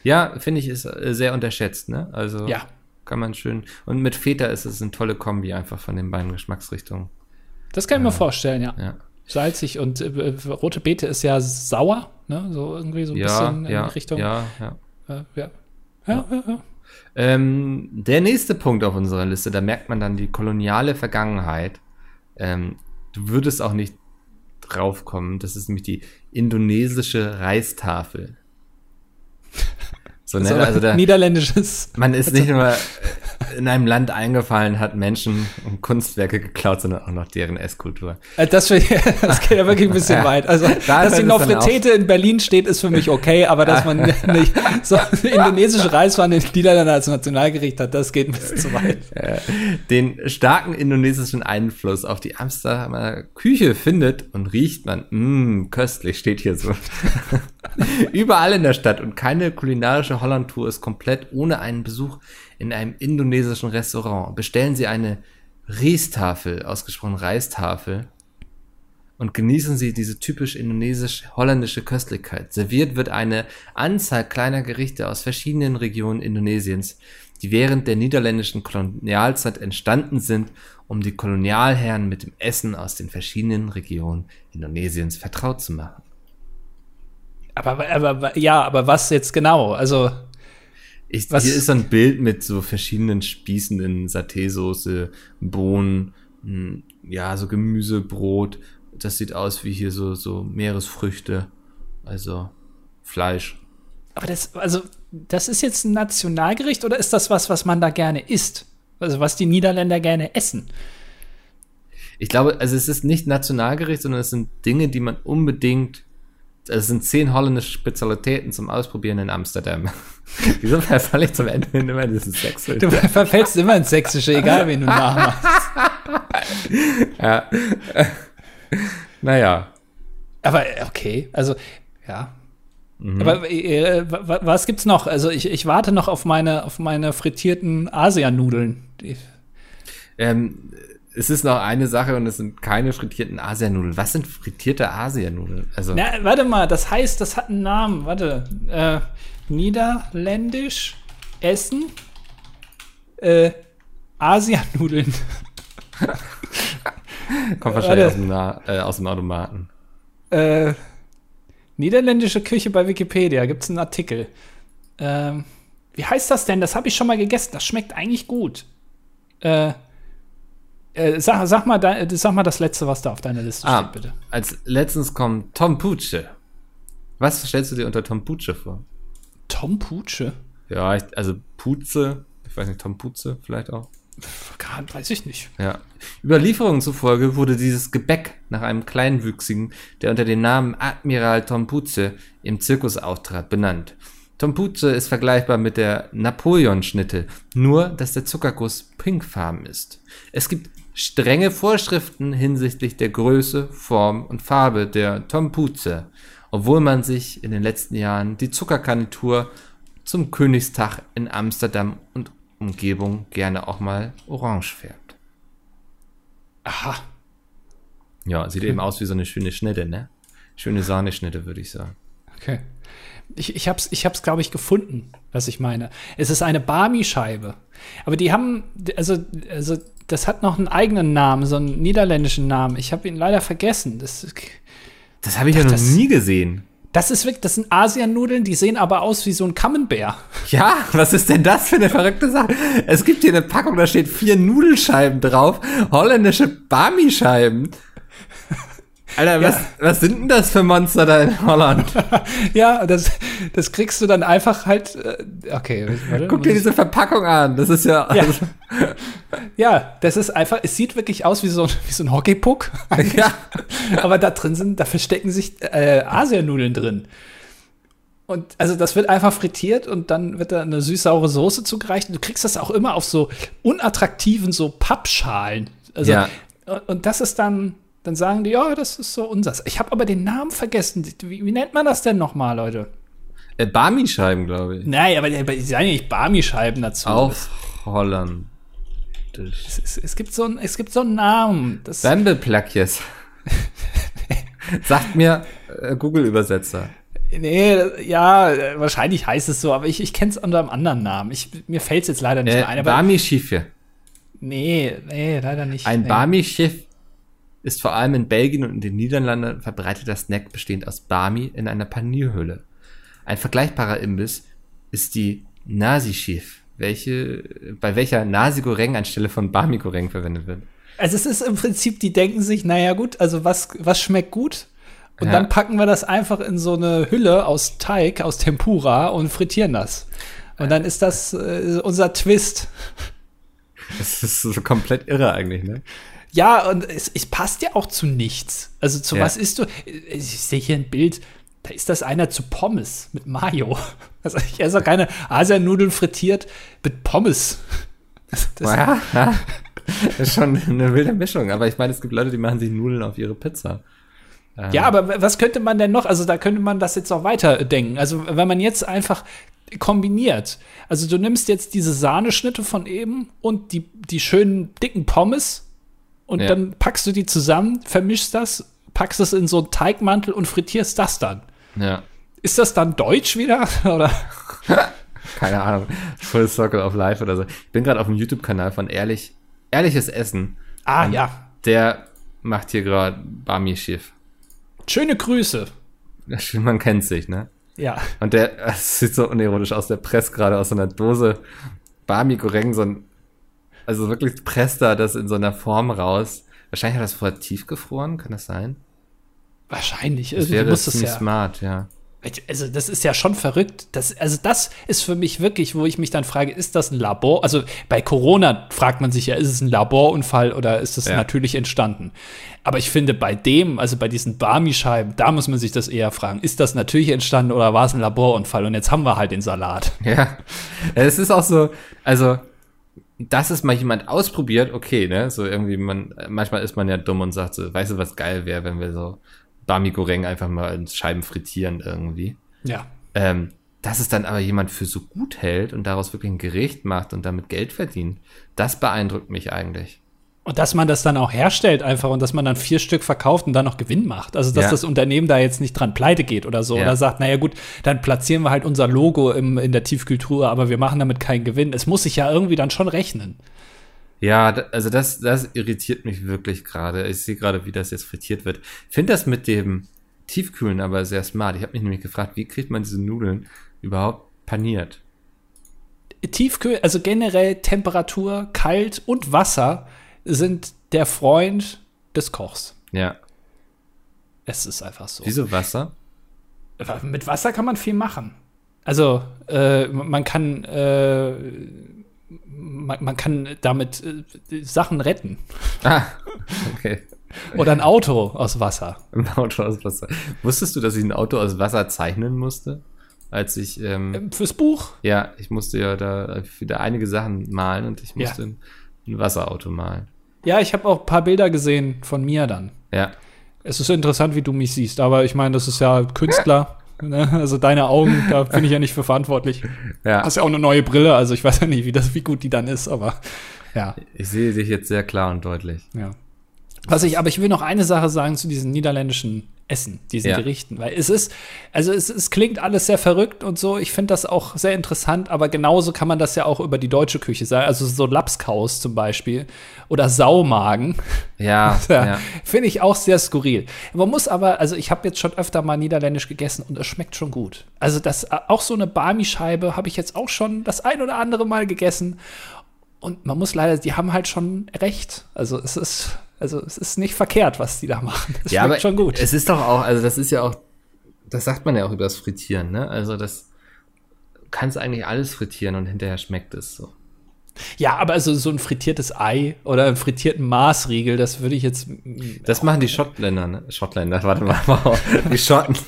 Ja, finde ich, ist äh, sehr unterschätzt, ne? Also Ja. kann man schön. Und mit Feta ist es eine tolle Kombi einfach von den beiden Geschmacksrichtungen. Das kann ich mir vorstellen, ja. Ja. Salzig und äh, rote Beete ist ja sauer, ne? So irgendwie so ein Ja, bisschen ja, in die Richtung. ja, ja. Äh, ja. Ja, ja, ja. Ähm, der nächste Punkt auf unserer Liste, da merkt man dann die koloniale Vergangenheit. Ähm, du würdest auch nicht draufkommen. Das ist nämlich die indonesische Reistafel. So, ne? So, Also da, niederländisches. man ist nicht nur in einem Land eingefallen, hat Menschen und Kunstwerke geklaut, sondern auch noch deren Esskultur. Äh, Das, das geht ja wirklich ein bisschen Ja. weit. Also, Da dass die Nofretete in Berlin steht, ist für mich okay, aber dass man nicht so eine indonesische Reisfahne in Niederlande als Nationalgericht hat, das geht ein bisschen zu weit. den starken indonesischen Einfluss auf die Amsterdamer Küche findet und riecht man, mh, köstlich steht hier so. Überall in der Stadt und keine kulinarische Hollandtour ist komplett ohne einen Besuch in einem indonesischen Restaurant. Bestellen Sie eine Riestafel, ausgesprochen Reistafel, und genießen Sie diese typisch indonesisch-holländische Köstlichkeit. Serviert wird eine Anzahl kleiner Gerichte aus verschiedenen Regionen Indonesiens, die während der niederländischen Kolonialzeit entstanden sind, um die Kolonialherren mit dem Essen aus den verschiedenen Regionen Indonesiens vertraut zu machen. Aber, aber, ja, aber was jetzt genau? Also, Ich, Was- hier ist ein Bild mit so verschiedenen Spießen in Saté-Soße, Bohnen, mh, ja, so Gemüse, Brot. Das sieht aus wie hier so, so Meeresfrüchte, also Fleisch. aber das, also, das ist jetzt ein Nationalgericht oder ist das was, was man da gerne isst? Also, was die Niederländer gerne essen? Ich glaube, also es ist nicht Nationalgericht, sondern es sind Dinge, die man unbedingt. Es sind zehn holländische Spezialitäten zum Ausprobieren in Amsterdam. Wieso verfalle ich zum Ende hin immer dieses Sexual? Du verfällst immer ins Sächsische, egal wen du nachmachst. Ja. naja. Aber äh, okay, also ja. Mhm. Aber äh, wa- was gibt's noch? Also ich, ich warte noch auf meine auf meine frittierten Asianudeln. Ähm, es ist noch eine Sache und es sind keine frittierten Asianudeln. Was sind frittierte Asianudeln? Also, Na, warte mal, das heißt, das hat einen Namen. Warte, äh, Niederländisch Essen äh, Asianudeln. kommt wahrscheinlich aus dem, Na äh, aus dem Automaten. Äh, Niederländische Küche bei Wikipedia, gibt es einen Artikel. Ähm, wie heißt das denn? Das habe ich schon mal gegessen. Das schmeckt eigentlich gut. Äh, äh, sag, sag, mal, da, sag mal das letzte, was da auf deiner Liste Ah, steht, bitte. als letztens kommt Tom Pucce. Was stellst du dir unter Tom Pucce vor? Tom Putsche? Ja, ich, also Puze, ich weiß nicht, Tom Puze vielleicht auch. Gar- Weiß ich nicht. Ja. Überlieferungen zufolge wurde dieses Gebäck nach einem Kleinwüchsigen, der unter dem Namen Admiral Tom Puze im Zirkus auftrat, benannt. Tom Puze ist vergleichbar mit der Napoleon-Schnitte, nur dass der Zuckerguss pinkfarben ist. Es gibt strenge Vorschriften hinsichtlich der Größe, Form und Farbe der Tom Puze, obwohl man sich in den letzten Jahren die Zuckergarnitur zum Königstag in Amsterdam und Umgebung gerne auch mal orange färbt. Aha. Ja, sieht eben aus wie so eine schöne Schnitte, ne? Schöne Sahneschnitte, würde ich sagen. Okay. Ich, ich hab's, ich hab's glaube ich, gefunden, was ich meine. Es ist eine Barmi-Scheibe. Aber die haben, also, also, das hat noch einen eigenen Namen, so einen niederländischen Namen. Ich habe ihn leider vergessen. Das, Das habe ich ja noch Das- nie gesehen. das ist wirklich, das sind Asiennudeln, die sehen aber aus wie so ein Camembert. Ja, was ist denn das für eine verrückte Sache? Es gibt hier eine Packung, da steht vier Nudelscheiben drauf, holländische Barmi-Scheiben. Alter, was, was sind denn das für Monster da in Holland? Ja, das, das kriegst du dann einfach halt. äh, Okay, warte, Guck dir diese Verpackung an. Das ist ja. Ja. Ja, das ist einfach, es sieht wirklich aus wie so, wie so ein Hockeypuck. ja. Aber da drin sind, da verstecken sich äh, Asianudeln drin. Und also das wird einfach frittiert und dann wird da eine süß-saure Soße zugereicht. Und du kriegst das auch immer auf so unattraktiven so Pappschalen. Also, Ja. Und das ist dann, dann sagen die, ja, das ist so unsers. Ich habe aber den Namen vergessen. Wie, wie nennt man das denn nochmal, Leute? Äh, Barmi-Scheiben, glaube ich. Nein, aber die die sagen ja nicht Barmi-Scheiben dazu. Auf Holland. Es, es, es, gibt so ein, es gibt so einen Namen. Das, Bamble-Plakjes. Sagt mir äh, Google-Übersetzer. Nee, ja, wahrscheinlich heißt es so, aber ich, ich kenne es unter einem anderen Namen. Ich, mir fällt es jetzt leider nicht Äh, mehr ein. Barmi-Schiffe. nee, nee, leider nicht. Ein nee. Barmi-Schiff ist vor allem in Belgien und in den Niederlanden verbreiteter Snack bestehend aus Barmi in einer Panierhülle. Ein vergleichbarer Imbiss ist die Nasi-Schiff, welche, bei welcher Nasi-Goreng anstelle von Barmi-Goreng verwendet wird. Also es ist im Prinzip, die denken sich, naja gut, also was, was schmeckt gut? Und Ja. dann packen wir das einfach in so eine Hülle aus Teig, aus Tempura und frittieren das. Und dann ist das äh, unser Twist. Das ist so komplett irre eigentlich, ne? Ja, und es, es passt ja auch zu nichts. Also zu Ja. was isst du? Ich sehe hier ein Bild, da ist das einer zu Pommes mit Mayo. Also ich esse auch keine Asianudeln frittiert mit Pommes. Das, das, Ja, ja. Das ist schon eine wilde Mischung. Aber ich meine, es gibt Leute, die machen sich Nudeln auf ihre Pizza. Ähm, Ja, aber was könnte man denn noch? Also da könnte man das jetzt auch weiterdenken. Also wenn man jetzt einfach kombiniert. Also du nimmst jetzt diese Sahneschnitte von eben und die, die schönen dicken Pommes und Ja. dann packst du die zusammen, vermischst das, packst es in so einen Teigmantel und frittierst das dann. Ja. Ist das dann deutsch wieder? Oder? Keine Ahnung. Full Circle of Life oder so. Ich bin gerade auf dem YouTube-Kanal von Ehrlich, Ehrliches Essen. Ah, Und ja. Der macht hier gerade Barmi-Schiff. Schöne Grüße. Man kennt sich, ne? Ja. Und der, sieht so unironisch aus, der presst gerade aus so einer Dose Barmi Goreng so ein, also wirklich presst da das in so einer Form raus. Wahrscheinlich hat er das vorher tiefgefroren, kann das sein? Wahrscheinlich. Das Irgendwie wäre muss es ziemlich ja. smart, ja. Also, das ist ja schon verrückt. Das, also, das ist für mich wirklich, wo ich mich dann frage, ist das ein Labor? Also, bei Corona fragt man sich ja, ist es ein Laborunfall oder ist es Ja. natürlich entstanden? Aber ich finde, bei dem, also bei diesen Barmi-Scheiben, da muss man sich das eher fragen. Ist das natürlich entstanden oder war es ein Laborunfall? Und jetzt haben wir halt den Salat. Ja. Es ist auch so, also, dass es mal jemand ausprobiert, okay, ne? So irgendwie, man, manchmal ist man ja dumm und sagt so, weißt du, was geil wäre, wenn wir so Barmi Goreng einfach mal in Scheiben frittieren irgendwie. Ja. Ähm, dass es dann aber jemand für so gut hält und daraus wirklich ein Gericht macht und damit Geld verdient, das beeindruckt mich eigentlich. Und dass man das dann auch herstellt einfach und dass man dann vier Stück verkauft und dann noch Gewinn macht. Also, dass Ja. das Unternehmen da jetzt nicht dran pleite geht oder so. Ja. Oder sagt, naja gut, dann platzieren wir halt unser Logo im, in der Tiefkultur, aber wir machen damit keinen Gewinn. Es muss sich ja irgendwie dann schon rechnen. Ja, also das, das irritiert mich wirklich gerade. Ich sehe gerade, wie das jetzt frittiert wird. Ich finde das mit dem tiefkühlen aber sehr smart. Ich habe mich nämlich gefragt, wie kriegt man diese Nudeln überhaupt paniert? Tiefkühl, also generell Temperatur, kalt und Wasser sind der Freund des Kochs. Ja. Es ist einfach so. Wieso Wasser? Mit Wasser kann man viel machen. Also, äh, man kann, äh, man, man, kann damit äh, Sachen retten. Ah, okay. Oder ein Auto aus Wasser. Ein Auto aus Wasser. Wusstest du, dass ich ein Auto aus Wasser zeichnen musste? Als ich. Ähm, Fürs Buch? Ja, ich musste ja da wieder einige Sachen malen und ich musste ja. Ein, Wasserauto malen. Ja, ich habe auch ein paar Bilder gesehen von mir dann. Ja. Es ist interessant, wie du mich siehst, aber ich meine, das ist ja Künstler. Ne? Also deine Augen, da bin ich ja nicht für verantwortlich. Ja. Hast ja auch eine neue Brille, also ich weiß ja nicht, wie, das, wie gut die dann ist, aber ja. Ich sehe dich jetzt sehr klar und deutlich. Ja. Was ich, aber ich will noch eine Sache sagen zu diesen niederländischen Essen, diesen ja. Gerichten, weil es ist, also es, es klingt alles sehr verrückt und so. Ich finde das auch sehr interessant, aber genauso kann man das ja auch über die deutsche Küche sagen. Also so Lapskaus zum Beispiel oder Saumagen. Ja, ja. ja. finde ich auch sehr skurril. Man muss aber, also ich habe jetzt schon öfter mal niederländisch gegessen und es schmeckt schon gut. Also das auch so eine Barmi-Scheibe habe ich jetzt auch schon das ein oder andere Mal gegessen und man muss leider, die haben halt schon recht. Also es ist also es ist nicht verkehrt, was die da machen. Es ja, aber schon gut. Es ist doch auch, also das ist ja auch, das sagt man ja auch über das Frittieren, ne? Also das kannst eigentlich alles frittieren und hinterher schmeckt es so. Ja, aber also so ein frittiertes Ei oder einen frittierten Maßriegel, das würde ich jetzt. Das machen die Schottländer, ne? Schottländer, warte mal, die Schotten.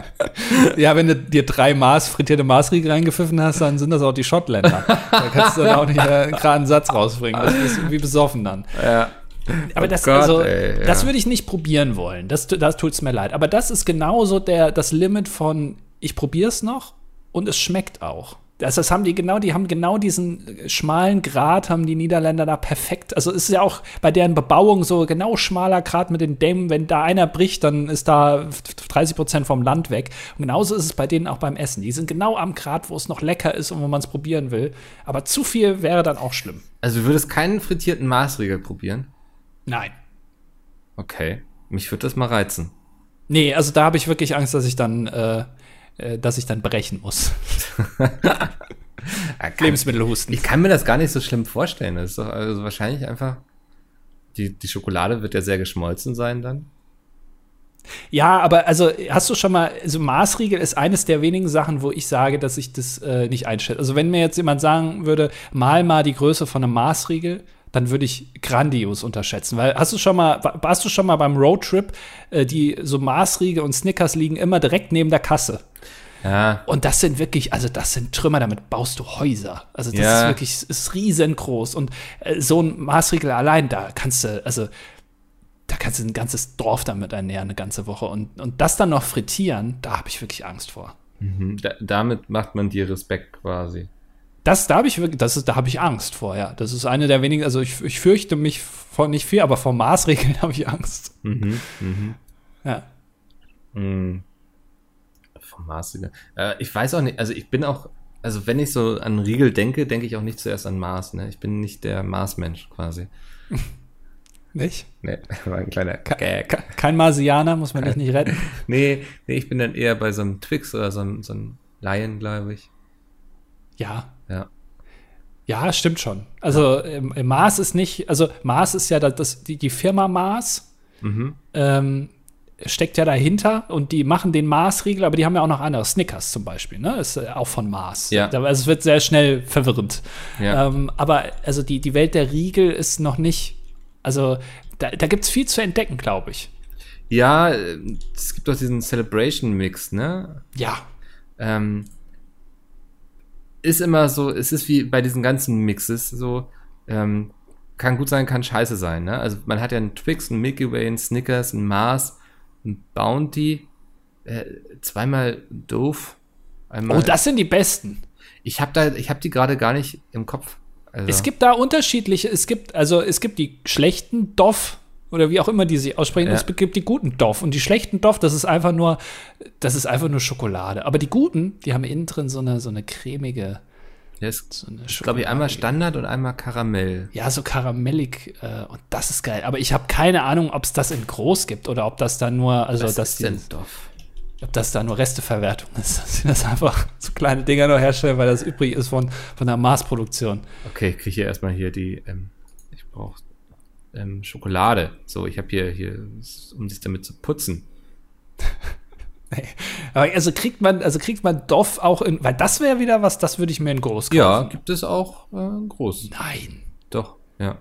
ja, wenn du dir drei Maß, frittierte Maßriegel reingepfiffen hast, dann sind das auch die Schottländer. Da kannst du dann auch nicht äh, gerade einen Satz rausbringen. Das ist irgendwie besoffen dann. Ja. Aber oh das, Gott, also, ey, ja. das würde ich nicht probieren wollen. Das, das tut es mir leid. Aber das ist genauso der, das Limit von, ich probiere es noch und es schmeckt auch. Das, das haben die genau, die haben genau diesen schmalen Grat, haben die Niederländer da perfekt. Also es ist ja auch bei deren Bebauung so genau schmaler Grat mit den Dämmen. Wenn da einer bricht, dann ist da 30 Prozent vom Land weg. Und genauso ist es bei denen auch beim Essen. Die sind genau am Grat, wo es noch lecker ist und wo man es probieren will. Aber zu viel wäre dann auch schlimm. Also du würdest keinen frittierten Maßriegel probieren? Nein. Okay. Mich würde das mal reizen. Nee, also da habe ich wirklich Angst, dass ich dann äh, äh, dass ich dann brechen muss. Lebensmittelhusten. Ich kann mir das gar nicht so schlimm vorstellen. Das ist doch also wahrscheinlich einfach. Die, die Schokolade wird ja sehr geschmolzen sein dann. Ja, aber also hast du schon mal, also Maßriegel ist eines der wenigen Sachen, wo ich sage, dass ich das äh, nicht einschätze. Also wenn mir jetzt jemand sagen würde, mal mal die Größe von einem Maßriegel, dann würde ich grandios unterschätzen. Weil hast du schon mal, warst du schon mal beim Roadtrip, äh, die so Maßriegel und Snickers liegen immer direkt neben der Kasse. Ja. Und das sind wirklich, also das sind Trümmer, damit baust du Häuser. Also das ja. ist wirklich, ist riesengroß. Und äh, so ein Maßriegel allein, da kannst du, also da kannst du ein ganzes Dorf damit ernähren, eine ganze Woche. Und, und das dann noch frittieren, da habe ich wirklich Angst vor. Mhm. Da, damit macht man dir Respekt quasi. Das, da habe ich wirklich, das ist, da habe ich Angst vor, ja. Das ist eine der wenigen, also ich, ich fürchte mich vor nicht viel, aber vor Maßregeln habe ich Angst. Mhm, mhm. Ja. Mhm. Vom Maßregeln. Äh, ich weiß auch nicht, also ich bin auch, also wenn ich so an Riegel denke, denke ich auch nicht zuerst an Maß, ne? Ich bin nicht der Maßmensch quasi. Nicht? Nee, war ein kleiner Gag. Kein Marsianer, muss man dich nicht retten. nee, nee, ich bin dann eher bei so einem Twix oder so einem, so einem Lion, glaube ich. Ja, ja. Ja, stimmt schon. Also ähm, Mars ist nicht, also Mars ist ja das, die, die Firma Mars mhm. ähm, steckt ja dahinter und die machen den Mars-Riegel, aber die haben ja auch noch andere. Snickers zum Beispiel, ne? Ist äh, auch von Mars. Ja. Also es wird sehr schnell verwirrend. Ja. Ähm, aber also die, die Welt der Riegel ist noch nicht, also da, da gibt es viel zu entdecken, glaube ich. Ja, es gibt doch diesen Celebration-Mix, ne? Ja. Ähm, ist immer so, es ist wie bei diesen ganzen Mixes so, ähm, kann gut sein, kann scheiße sein. Ne? Also man hat ja einen Twix, einen Milky Way, einen Snickers, einen Mars, einen Bounty, äh, zweimal doof. Einmal. Oh, das sind die besten. Ich habe da, ich habe die gerade gar nicht im Kopf. Also. Es gibt da unterschiedliche, es gibt, also es gibt die schlechten Doff oder wie auch immer die sich aussprechen. Ja. Es gibt die guten Doff und die schlechten Doff, das ist einfach nur, das ist einfach nur Schokolade. Aber die guten, die haben innen drin so eine, so eine cremige, ist, So eine glaube ich, einmal Standard und einmal Karamell. Ja, so karamellig äh, und das ist geil. Aber ich habe keine Ahnung, ob es das in groß gibt oder ob das da nur, also Was dass ist die, denn Doff? ob das da nur Resteverwertung ist, dass sie das einfach so kleine Dinger nur herstellen, weil das übrig ist von, von der Maßproduktion. Okay, ich kriege hier erstmal hier die, ähm, ich brauche ähm, Schokolade. So, ich habe hier, hier, um sich damit zu putzen. Aber also kriegt man, also kriegt man Doff auch in, weil das wäre wieder was, das würde ich mir in groß kaufen. Ja, gibt es auch äh, groß. Nein. Doch, ja.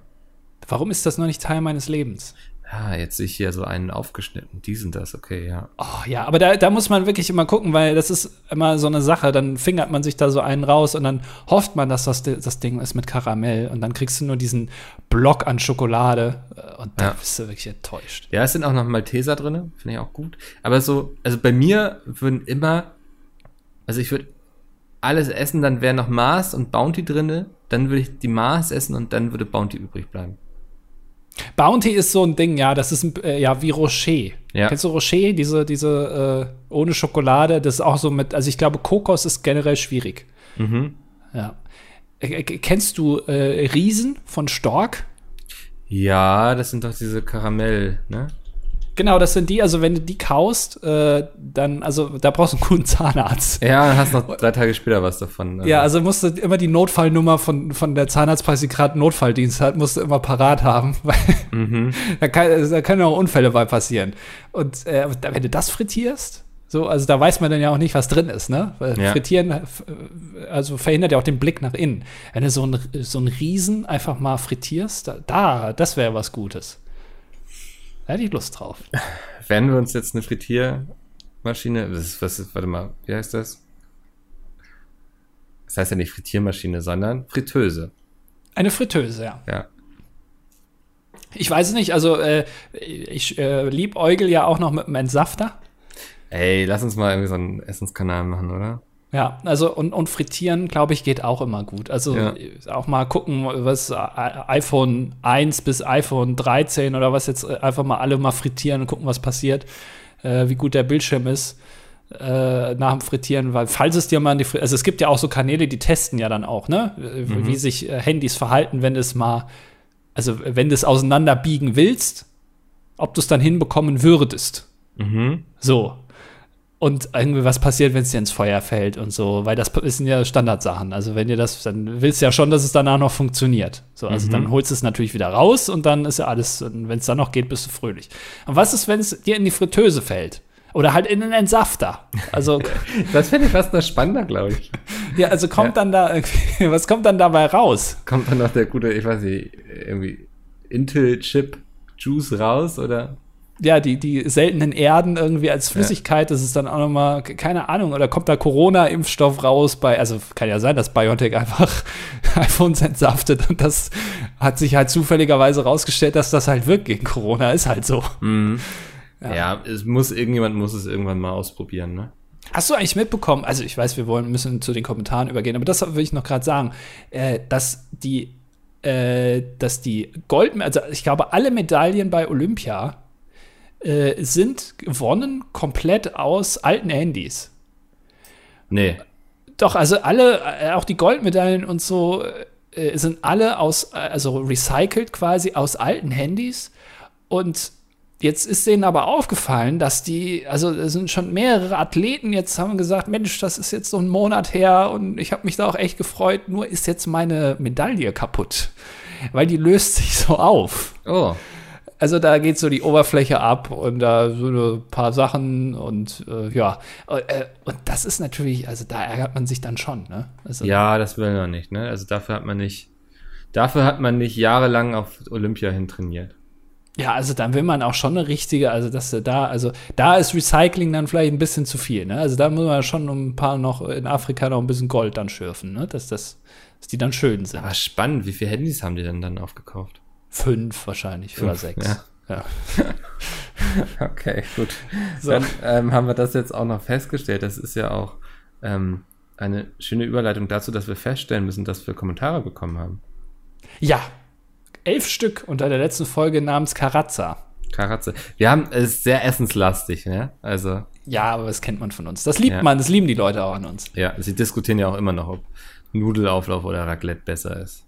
Warum ist das noch nicht Teil meines Lebens? Ah, jetzt sehe ich hier so einen aufgeschnitten. Die sind das, okay, ja. Oh ja, aber da, da muss man wirklich immer gucken, weil das ist immer so eine Sache. Dann fingert man sich da so einen raus und dann hofft man, dass das, das Ding ist mit Karamell und dann kriegst du nur diesen Block an Schokolade äh, und da Ja. bist du wirklich enttäuscht. Ja, es sind auch noch Malteser drin, finde ich auch gut. Aber so, also bei mir würden immer, also ich würde alles essen, dann wäre noch Mars und Bounty drinne, dann würde ich die Mars essen und dann würde Bounty übrig bleiben. Bounty ist so ein Ding, ja, das ist ein, äh, ja wie Rocher. Ja. Kennst du Rocher, diese, diese äh, ohne Schokolade? Das ist auch so mit, also ich glaube, Kokos ist generell schwierig. Mhm. Ja. Äh, äh, kennst du äh, Riesen von Stork? Ja, das sind doch diese Karamell, ne? Genau, das sind die, also wenn du die kaust, äh, dann, also da brauchst du einen guten Zahnarzt. Ja, dann hast noch drei Tage später was davon. Ja, also musst du immer die Notfallnummer von, von der Zahnarztpreis, die gerade Notfalldienst hat, musst du immer parat haben, weil Mhm. da, kann, da können auch Unfälle bei passieren. Und äh, wenn du das frittierst, so, also da weiß man dann ja auch nicht, was drin ist, ne? Weil Ja. Frittieren, äh, also verhindert ja auch den Blick nach innen. Wenn du so einen so einen Riesen einfach mal frittierst, da, da das wäre was Gutes. Da hätte ich Lust drauf. Werden wir uns jetzt eine Frittiermaschine, was ist, was ist, warte mal, wie heißt das? Das heißt ja nicht Frittiermaschine, sondern Fritteuse. Eine Fritteuse, ja. Ja. Ich weiß es nicht, also äh, ich äh, liebäugel ja auch noch mit einem Entsafter. Ey, lass uns mal irgendwie so einen Essenskanal machen, oder? Ja, also und, und frittieren, glaube ich, geht auch immer gut. Also Ja. auch mal gucken, was äh, iPhone 1 bis iPhone 13 oder was jetzt äh, einfach mal alle mal frittieren und gucken, was passiert, äh, wie gut der Bildschirm ist äh, nach dem Frittieren, weil falls es dir mal in die Fri also es gibt ja auch so Kanäle, die testen ja dann auch, ne, äh, wie sich Handys verhalten, wenn es mal, also wenn du es auseinanderbiegen willst, ob du es dann hinbekommen würdest. Mhm. So. Und irgendwie was passiert, wenn es dir ins Feuer fällt und so, weil das sind ja Standardsachen. Also wenn dir das, dann willst du ja schon, dass es danach noch funktioniert. So, also Mhm. dann holst du es natürlich wieder raus und dann ist ja alles, wenn es dann noch geht, bist du fröhlich. Und was ist, wenn es dir in die Fritteuse fällt? Oder halt in einen Entsafter. Also, Das finde ich fast noch spannender, glaube ich. ja, also kommt dann da was kommt dann dabei raus? Kommt dann noch der gute, ich weiß nicht, irgendwie Intel-Chip Juice raus oder? Ja, die, die seltenen Erden irgendwie als Flüssigkeit, das ist dann auch nochmal, keine Ahnung, oder kommt da Corona-Impfstoff raus bei, also kann ja sein, dass BioNTech einfach iPhones entsaftet und das hat sich halt zufälligerweise rausgestellt, dass das halt wirkt gegen Corona, ist halt so. Ja. es muss, irgendjemand muss es irgendwann mal ausprobieren, ne? Hast du eigentlich mitbekommen, also ich weiß, wir wollen müssen zu den Kommentaren übergehen, aber das will ich noch gerade sagen, äh, dass die, äh, dass die Gold, also ich glaube, alle Medaillen bei Olympia äh, sind gewonnen komplett aus alten Handys. Nee. Doch, also alle, äh, auch die Goldmedaillen und so, äh, sind alle aus, also recycelt quasi aus alten Handys. Und jetzt ist denen aber aufgefallen, dass die, also es sind schon mehrere Athleten jetzt haben gesagt, Mensch, das ist jetzt so ein Monat her und ich habe mich da auch echt gefreut, nur ist jetzt meine Medaille kaputt. Weil die löst sich so auf. Oh. Also da geht so die Oberfläche ab und da so ein paar Sachen und äh, ja. Äh, und das ist natürlich, also da ärgert man sich dann schon, ne? Also, Ja, das will man nicht, ne? Also dafür hat man nicht, dafür hat man nicht jahrelang auf Olympia hin trainiert. ja, also dann will man auch schon eine richtige, also dass da, also da ist Recycling dann vielleicht ein bisschen zu viel, ne? Also da muss man schon ein paar noch in Afrika noch ein bisschen Gold dann schürfen, ne? Dass das, dass die dann schön sind. Aber spannend, wie viele Handys haben die denn dann aufgekauft? Fünf wahrscheinlich oder Fünf, sechs. ja. ja. Okay, gut. So. Dann ähm, haben wir das jetzt auch noch festgestellt. Das ist ja auch ähm, eine schöne Überleitung dazu, dass wir feststellen müssen, dass wir Kommentare bekommen haben. Ja, elf Stück unter der letzten Folge namens Karazza. Karatze. Wir haben es ist sehr essenslastig, ne? Also. Ja, aber das kennt man von uns. Das liebt Ja. man, das lieben die Leute auch an uns. Ja, sie diskutieren ja auch immer noch, ob Nudelauflauf oder Raclette besser ist.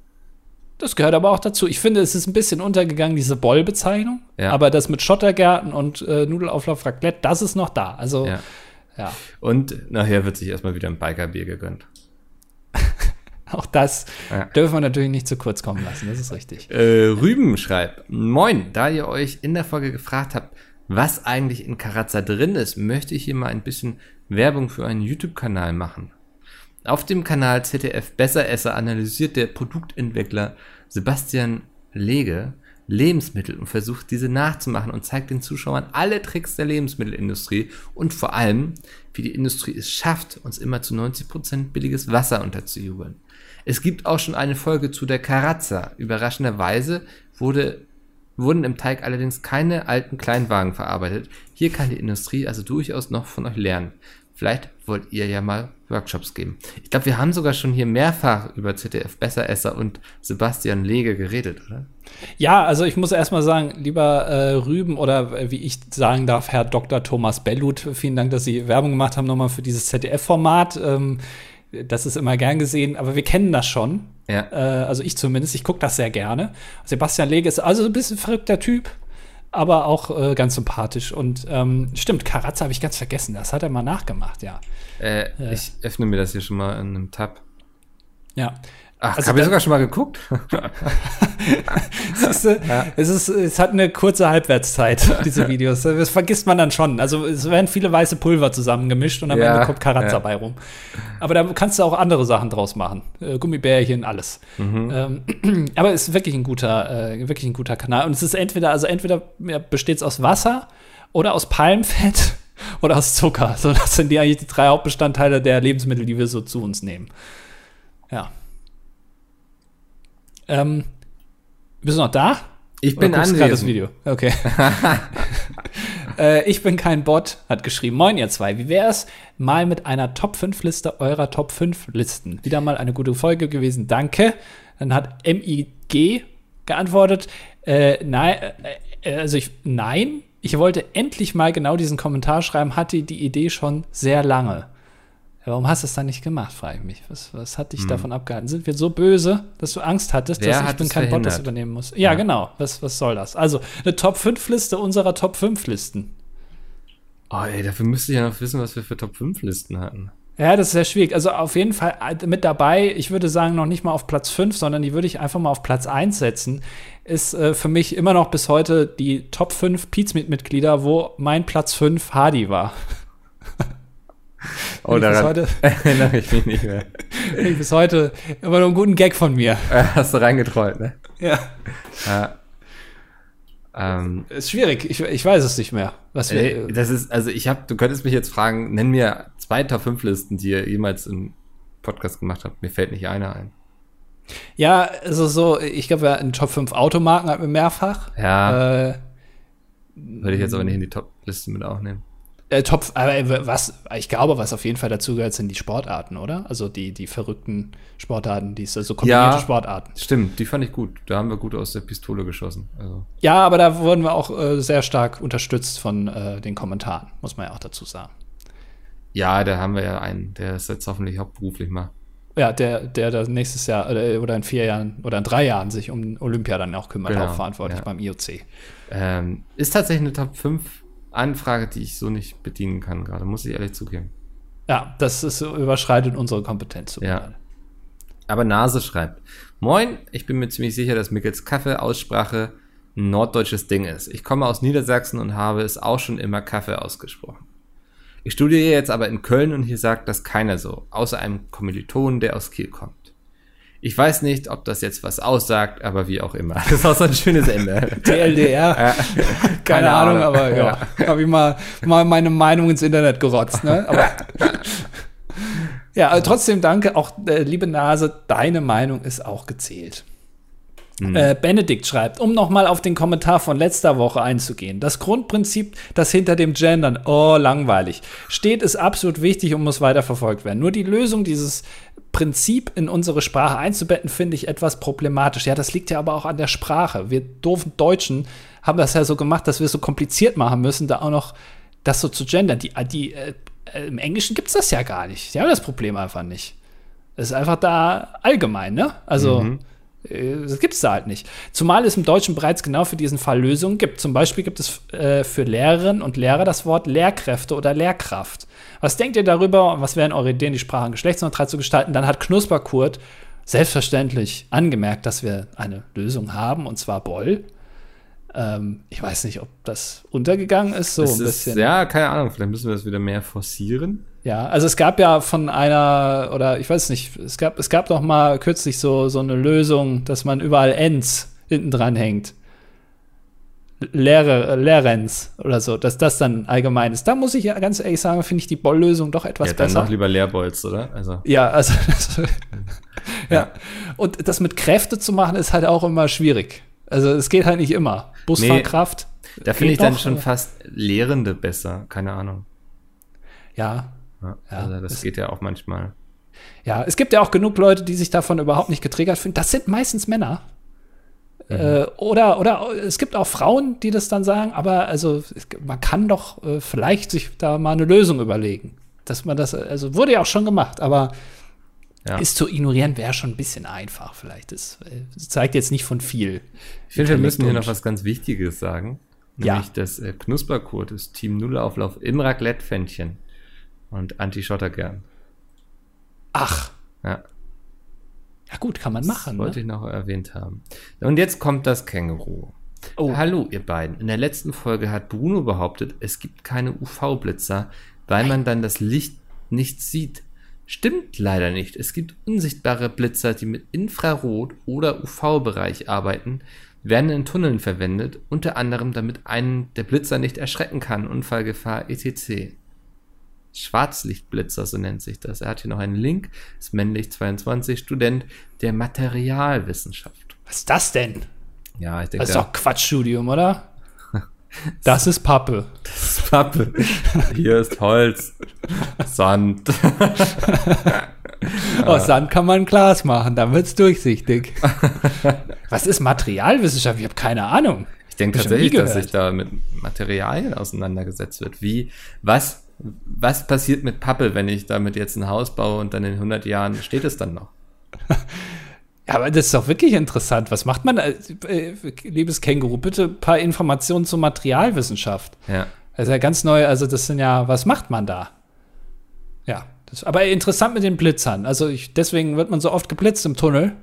Das gehört aber auch dazu. Ich finde, es ist ein bisschen untergegangen, diese Boll-Bezeichnung. Ja. Aber das mit Schottergärten und äh, Nudelauflauf Raclette, das ist noch da. Also, Ja. ja. Und nachher wird sich erstmal wieder ein Bikerbier gegönnt. Auch das Ja. dürfen wir natürlich nicht zu kurz kommen lassen. Das ist richtig. Äh, Rüben schreibt, Moin, da ihr euch in der Folge gefragt habt, was eigentlich in Karazza drin ist, möchte ich hier mal ein bisschen Werbung für einen YouTube-Kanal machen. Auf dem Kanal ZDF Besseresser analysiert der Produktentwickler Sebastian Lege Lebensmittel und versucht diese nachzumachen und zeigt den Zuschauern alle Tricks der Lebensmittelindustrie und vor allem, wie die Industrie es schafft, uns immer zu 90% billiges Wasser unterzujubeln. Es gibt auch schon eine Folge zu der Karazza. Überraschenderweise wurde, wurden im Teig allerdings keine alten Kleinwagen verarbeitet. Hier kann die Industrie also durchaus noch von euch lernen. Vielleicht wollt ihr ja mal Workshops geben. Ich glaube, wir haben sogar schon hier mehrfach über ZDF Besseresser und Sebastian Lege geredet, oder? Ja, also ich muss erstmal sagen, lieber äh, Rüben oder äh, wie ich sagen darf, Herr Dr. Thomas Bellut, vielen Dank, dass Sie Werbung gemacht haben nochmal für dieses ZDF-Format. Ähm, das ist immer gern gesehen, aber wir kennen das schon. Ja. Äh, also ich zumindest, ich gucke das sehr gerne. Sebastian Lege ist also ein bisschen verrückter Typ, aber auch äh, ganz sympathisch. Und ähm, stimmt, Karatza habe ich ganz vergessen, das hat er mal nachgemacht, ja. Äh, Ich öffne mir das hier schon mal in einem Tab. Ja. Ach, Also habe ich sogar schon mal geguckt? Siehst du, es, ist, es hat eine kurze Halbwertszeit, diese Videos. Das vergisst man dann schon. Also es werden viele weiße Pulver zusammengemischt und am Ja, Ende kommt Karatza ja. bei rum. Aber da kannst du auch andere Sachen draus machen. Äh, Gummibärchen, alles. Mhm. Ähm, aber es ist wirklich ein guter, äh, wirklich ein guter Kanal. Und es ist entweder, also entweder ja, besteht es aus Wasser oder aus Palmfett oder aus Zucker. So, das sind die eigentlich die drei Hauptbestandteile der Lebensmittel, die wir so zu uns nehmen. Ja. Ähm, bist du noch da? Ich bin du gerade das anwesend. Video. Okay. äh, ich bin kein Bot, hat geschrieben. Moin, ihr zwei. Wie wär's mal mit einer Top 5 Liste eurer Top 5 Listen? Wieder mal eine gute Folge gewesen. Danke. Dann hat MIG geantwortet. Äh, nein, äh, also ich, nein. Ich wollte endlich mal genau diesen Kommentar schreiben, hatte die Idee schon sehr lange. Warum hast du es dann nicht gemacht, frage ich mich. Was, was hat dich davon abgehalten? Sind wir so böse, dass du Angst hattest, Hm. Wer dass ich bin kein Bot das verhindert? übernehmen muss? Ja, Ja. genau. Was, was soll das? Also, eine Top 5 Liste unserer Top 5 Listen. Oh, ey, dafür müsste ich ja noch wissen, was wir für Top 5 Listen hatten. Ja, das ist sehr schwierig. Also auf jeden Fall äh, mit dabei, ich würde sagen, noch nicht mal auf Platz 5, sondern die würde ich einfach mal auf Platz 1 setzen, ist äh, für mich immer noch bis heute die Top 5 Pizmeet-Mitglieder, wo mein Platz 5 Hardy war. Oh, daran heute- erinnere ich mich nicht mehr. Ich bis heute immer noch einen guten Gag von mir. Hast du reingetrollt, ne? Ja. Ja. Ähm, Ist schwierig, ich, ich weiß es nicht mehr. Was wir, das ist, also ich habe, du könntest mich jetzt fragen, nenn mir zwei Top 5 Listen, die ihr jemals im Podcast gemacht habt. Mir fällt nicht einer ein. Ja, also so, ich glaube, ja, in Top 5 Automarken hatten wir mehrfach. Ja, Äh, würde ich jetzt aber nicht in die Top-Liste mit aufnehmen. Äh, Top, aber was, ich glaube, was auf jeden Fall dazu gehört, sind die Sportarten, oder? Also die, die verrückten Sportarten, die so kombinierte Ja. Sportarten. Stimmt, die fand ich gut. Da haben wir gut aus der Pistole geschossen. Also, Ja, aber da wurden wir auch äh, sehr stark unterstützt von äh, den Kommentaren, muss man ja auch dazu sagen. ja, da haben wir ja einen, der es jetzt hoffentlich hauptberuflich macht. Ja, der, der da nächstes Jahr äh, oder in vier Jahren oder in drei Jahren sich um Olympia dann auch kümmert, Genau, auch verantwortlich ja. beim IOC. Ähm, ist tatsächlich eine Top 5 Anfrage, die ich so nicht bedienen kann gerade, muss ich ehrlich zugeben. Ja, das ist, überschreitet unsere Kompetenz. Ja. Aber Nase schreibt, Moin, ich bin mir ziemlich sicher, dass Mickels Kaffee-Aussprache ein norddeutsches Ding ist. Ich komme aus Niedersachsen und habe es auch schon immer Kaffee ausgesprochen. Ich studiere jetzt aber in Köln und hier sagt das keiner so, außer einem Kommilitonen, der aus Kiel kommt. Ich weiß nicht, ob das jetzt was aussagt, aber wie auch immer. Das ist auch so ein schönes Ende. TLDR. Ja. Keine, Keine Ahnung, Ahnung. aber ja, habe ich mal, mal meine Meinung ins Internet gerotzt. Ne? Aber, ja, aber trotzdem danke, auch äh, liebe Nase, deine Meinung ist auch gezählt. Äh, Benedikt schreibt, um nochmal auf den Kommentar von letzter Woche einzugehen. Das Grundprinzip, das hinter dem Gendern, oh, langweilig, steht, ist absolut wichtig und muss weiter verfolgt werden. Nur die Lösung dieses Prinzip in unsere Sprache einzubetten, finde ich etwas problematisch. Ja, das liegt ja aber auch an der Sprache. Wir doofen Deutschen haben das ja so gemacht, dass wir es so kompliziert machen müssen, da auch noch das so zu gendern. Die, die, äh, Im Englischen gibt es das ja gar nicht. Die haben das Problem einfach nicht. Es ist einfach da allgemein, ne? Also. Mhm. Äh, das gibt es da halt nicht. Zumal es im Deutschen bereits genau für diesen Fall Lösungen gibt. Zum Beispiel gibt es äh, für Lehrerinnen und Lehrer das Wort Lehrkräfte oder Lehrkraft. Was denkt ihr darüber? Was wären eure Ideen, die Sprache geschlechtsneutral zu gestalten? Dann hat Knusperkurt selbstverständlich angemerkt, dass wir eine Lösung haben, und zwar Boll. Ähm, ich weiß nicht, ob das untergegangen ist, so es ein bisschen. Ist, ja, keine Ahnung, vielleicht müssen wir das wieder mehr forcieren. Ja, also es gab ja von einer, oder ich weiß nicht, es gab, es gab doch mal kürzlich so, so eine Lösung, dass man überall Ends hinten dran hängt. Lehrer, Lehrens oder so, dass das dann allgemein ist. Da muss ich ja ganz ehrlich sagen, finde ich die Boll-Lösung doch etwas ja, dann besser. Dann doch lieber Lehrbolz, oder? Also. Ja, also ja. ja. Und das mit Kräfte zu machen, ist halt auch immer schwierig. Also es geht halt nicht immer. Busfahrkraft. Nee, da finde ich dann schon fast Lehrende besser, keine Ahnung. Ja, ja, also das geht ja auch manchmal. Ja, es gibt ja auch genug Leute, die sich davon überhaupt nicht getriggert fühlen. Das sind meistens Männer. Mhm. Äh, oder, oder es gibt auch Frauen, die das dann sagen, aber also man kann doch äh, vielleicht sich da mal eine Lösung überlegen. Dass man das, also wurde ja auch schon gemacht, aber ja. ist zu ignorieren wäre schon ein bisschen einfach. Vielleicht. Das, das zeigt jetzt nicht von viel. Ich finde, wir müssen hier noch was ganz Wichtiges sagen. Nämlich ja. das äh, Knusperkurt, das Team Nullauflauf im Raclette-Fännchen und Anti-Schotter gern. Ach. Ja. Ja, gut, kann man machen. Das wollte ne? ich noch erwähnt haben. Und jetzt kommt das Känguru. Oh. Hallo, ihr beiden. In der letzten Folge hat Bruno behauptet, es gibt keine UV-Blitzer, weil man dann das Licht nicht sieht. Stimmt leider nicht. Es gibt unsichtbare Blitzer, die mit Infrarot- oder UV-Bereich arbeiten, werden in Tunneln verwendet, unter anderem damit einen der Blitzer nicht erschrecken kann, Unfallgefahr etc. Schwarzlichtblitzer, so nennt sich das. Er hat hier noch einen Link, ist männlich 22, Student der Materialwissenschaft. Was ist das denn? Ja, ich denke. Das ist doch Quatschstudium, oder? Das ist Pappe. Das ist Pappe. Hier ist Holz. Sand. Aus Sand kann man Glas machen, dann wird es durchsichtig. Was ist Materialwissenschaft? Ich habe keine Ahnung. Ich denke tatsächlich, dass sich da mit Materialien auseinandergesetzt wird. Wie, was was passiert mit Pappe, wenn ich damit jetzt ein Haus baue und dann in 100 Jahren steht es dann noch? Ja, aber das ist doch wirklich interessant. Was macht man, äh, liebes Känguru? Bitte ein paar Informationen zur Materialwissenschaft. Ja. Das ist ja ganz neu. Also, das sind ja, was macht man da? Ja, das, aber interessant mit den Blitzern. Also, ich, deswegen wird man so oft geblitzt im Tunnel.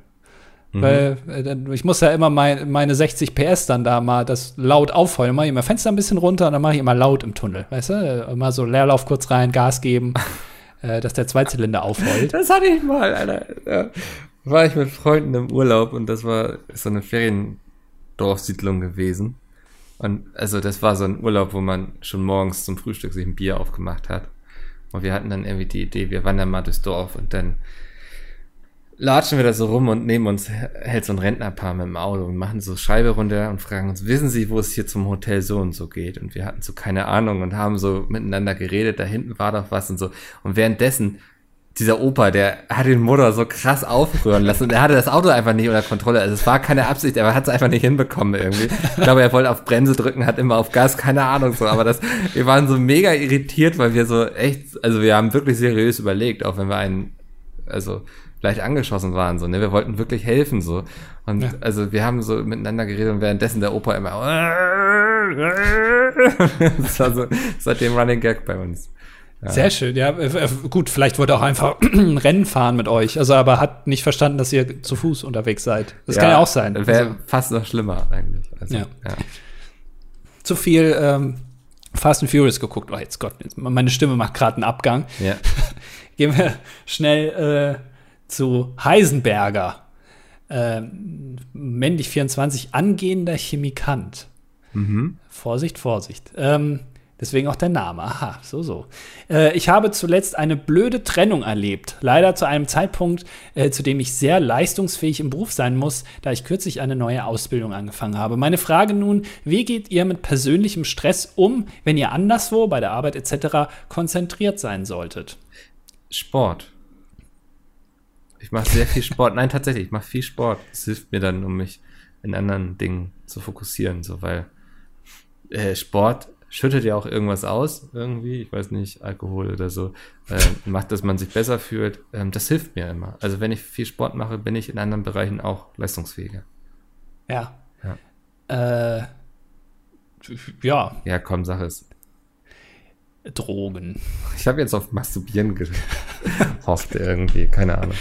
Mhm. Weil äh, ich muss ja immer mein, meine 60 PS dann da mal das laut aufheulen. Mache ich immer Fenster ein bisschen runter und dann mache ich immer laut im Tunnel. Weißt du? Immer so Leerlauf kurz rein, Gas geben, äh, dass der Zweizylinder aufheult. Das hatte ich mal, Alter. Ja. War ich mit Freunden im Urlaub und das war so eine Feriendorfsiedlung gewesen. Und also das war so ein Urlaub, wo man schon morgens zum Frühstück sich ein Bier aufgemacht hat. Und wir hatten dann irgendwie die Idee, wir wandern mal durchs Dorf und dann latschen wir da so rum und neben uns hält so ein Rentnerpaar mit dem Auto und machen so Scheibe runter und fragen uns, wissen Sie, wo es hier zum Hotel so und so geht? Und wir hatten so keine Ahnung und haben so miteinander geredet, da hinten war doch was und so. Und währenddessen, dieser Opa, der hat den Motor so krass aufrühren lassen und er hatte das Auto einfach nicht unter Kontrolle. Also es war keine Absicht, aber er hat es einfach nicht hinbekommen irgendwie. Ich glaube, er wollte auf Bremse drücken, hat immer auf Gas, keine Ahnung so. Aber das, wir waren so mega irritiert, weil wir so echt, also wir haben wirklich seriös überlegt, auch wenn wir einen, also leicht angeschossen waren. So, ne? Wir wollten wirklich helfen. so. Und ja. also wir haben so miteinander geredet und währenddessen der Opa immer das war so seitdem Running Gag bei uns. Ja. Sehr schön, ja. Äh, äh, gut, vielleicht wollte er auch einfach ein Rennen fahren mit euch, also aber hat nicht verstanden, dass ihr zu Fuß unterwegs seid. Das ja, kann ja auch sein. Wäre also. fast noch schlimmer eigentlich. Also, ja. ja. Zu viel ähm, Fast and Furious geguckt. Oh, jetzt Gott, meine Stimme macht gerade einen Abgang. Ja. Gehen wir schnell äh, zu Heisenberger, äh, männlich 24, angehender Chemikant. Mhm. Vorsicht, Vorsicht. Ähm, deswegen auch der Name. Aha, so, so. Äh, ich habe zuletzt eine blöde Trennung erlebt. Leider zu einem Zeitpunkt, äh, zu dem ich sehr leistungsfähig im Beruf sein muss, da ich kürzlich eine neue Ausbildung angefangen habe. Meine Frage nun, wie geht ihr mit persönlichem Stress um, wenn ihr anderswo, bei der Arbeit etc., konzentriert sein solltet? Sport. Ich mache sehr viel Sport. Nein, tatsächlich, ich mache viel Sport. Das hilft mir dann, um mich in anderen Dingen zu fokussieren, so weil äh, Sport schüttet ja auch irgendwas aus, irgendwie, ich weiß nicht, Alkohol oder so, äh, macht, dass man sich besser fühlt. Ähm, das hilft mir immer. Also wenn ich viel Sport mache, bin ich in anderen Bereichen auch leistungsfähiger. Ja. Ja. Äh, ja. Ja, komm, sag es. Drogen. Ich habe jetzt auf Masturbieren gehofft irgendwie, keine Ahnung.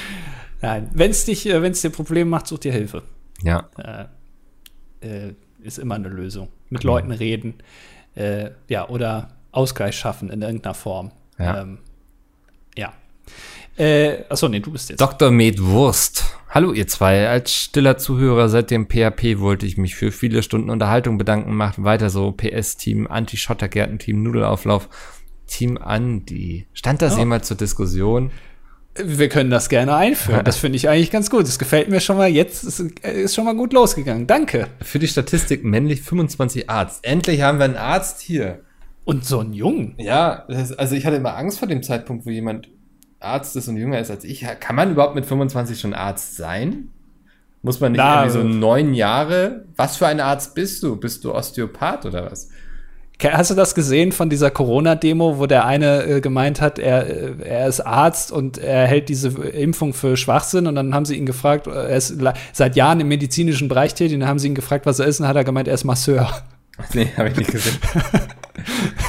Nein, wenn es dich, äh, wenn es dir Probleme macht, such dir Hilfe. Ja. Äh, äh, ist immer eine Lösung. Mit mhm. Leuten reden, äh, ja, oder Ausgleich schaffen in irgendeiner Form. Ja. Ähm, ja. Äh, achso, nee, du bist jetzt. Dr. Med Wurst. Hallo ihr zwei. Als stiller Zuhörer seit dem PHP wollte ich mich für viele Stunden Unterhaltung bedanken. Macht weiter so. PS-Team, Anti-Schottergärten-Team, Nudelauflauf, Team Andi. Stand das oh. jemals zur Diskussion? Wir können das gerne einführen. Das finde ich eigentlich ganz gut. Das gefällt mir schon mal. Jetzt ist, ist schon mal gut losgegangen. Danke. Für die Statistik männlich 25 Arzt. Endlich haben wir einen Arzt hier. Und so einen Jungen. Ja, also ich hatte immer Angst vor dem Zeitpunkt, wo jemand Arzt ist und jünger ist als ich. Kann man überhaupt mit 25 schon Arzt sein? Muss man nicht Na, irgendwie so neun Jahre? Was für ein Arzt bist du? Bist du Osteopath oder was? Hast du das gesehen von dieser Corona-Demo, wo der eine äh, gemeint hat, er, äh, er ist Arzt und er hält diese Impfung für Schwachsinn und dann haben sie ihn gefragt, äh, er ist seit Jahren im medizinischen Bereich tätig und dann haben sie ihn gefragt, was er ist und hat er gemeint, er ist Masseur. Nee, habe ich nicht gesehen.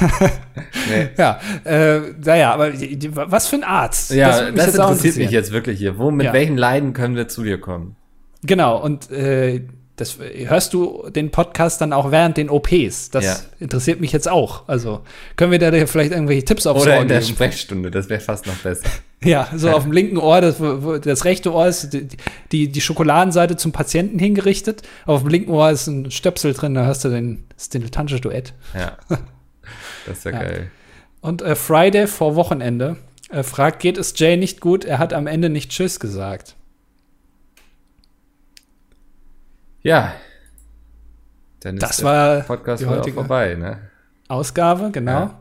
nee. Ja, äh, naja, aber was für ein Arzt? Ja, das, das interessiert mich jetzt wirklich hier. Wo, mit ja. welchen Leiden können wir zu dir kommen? Genau, und äh, das hörst du den Podcast dann auch während den OPs. Das ja. interessiert mich jetzt auch. Also können wir da vielleicht irgendwelche Tipps aufs Oder Ohr in der geben? Sprechstunde, das wäre fast noch besser. ja, so auf dem linken Ohr, das, das rechte Ohr ist die, die, die, Schokoladenseite zum Patienten hingerichtet. Auf dem linken Ohr ist ein Stöpsel drin, da hörst du den, das dilettantische Duett. Ja, das ist ja, ja. geil. Und äh, Friday vor Wochenende äh, fragt, geht es Jay nicht gut? Er hat am Ende nicht Tschüss gesagt. Ja. Dann ist das der war Podcast war auch vorbei, ne? Ausgabe, genau. Ja.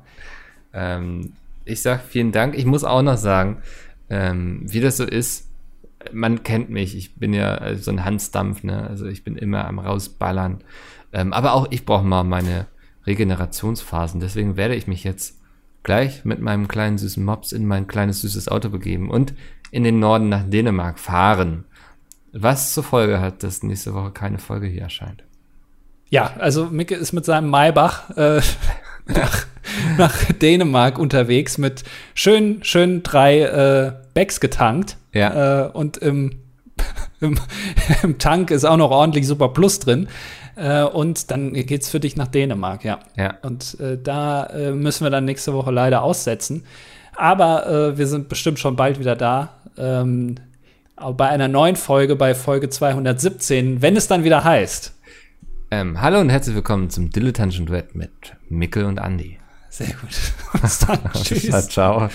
Ähm, ich sag vielen Dank. Ich muss auch noch sagen, ähm, wie das so ist, man kennt mich. Ich bin ja so ein Hansdampf, ne? Also ich bin immer am rausballern. Ähm, aber auch ich brauche mal meine Regenerationsphasen. Deswegen werde ich mich jetzt gleich mit meinem kleinen süßen Mops in mein kleines süßes Auto begeben und in den Norden nach Dänemark fahren. Was zur Folge hat, dass nächste Woche keine Folge hier erscheint. Ja, also Micke ist mit seinem Maybach äh, nach, nach, Dänemark unterwegs mit schön, schön drei äh, Bags getankt. Ja. Äh, und im, im, im, Tank ist auch noch ordentlich Super Plus drin. Äh, und dann geht's für dich nach Dänemark, ja. Ja. Und äh, da äh, müssen wir dann nächste Woche leider aussetzen. Aber wir sind bestimmt schon bald wieder da. Ähm, bei einer neuen Folge, bei Folge 217, wenn es dann wieder heißt. Ähm, hallo und herzlich willkommen zum Dilettantischen Duett mit Mickel und Andy. Sehr gut. Bis dann. Tschüss. Ciao.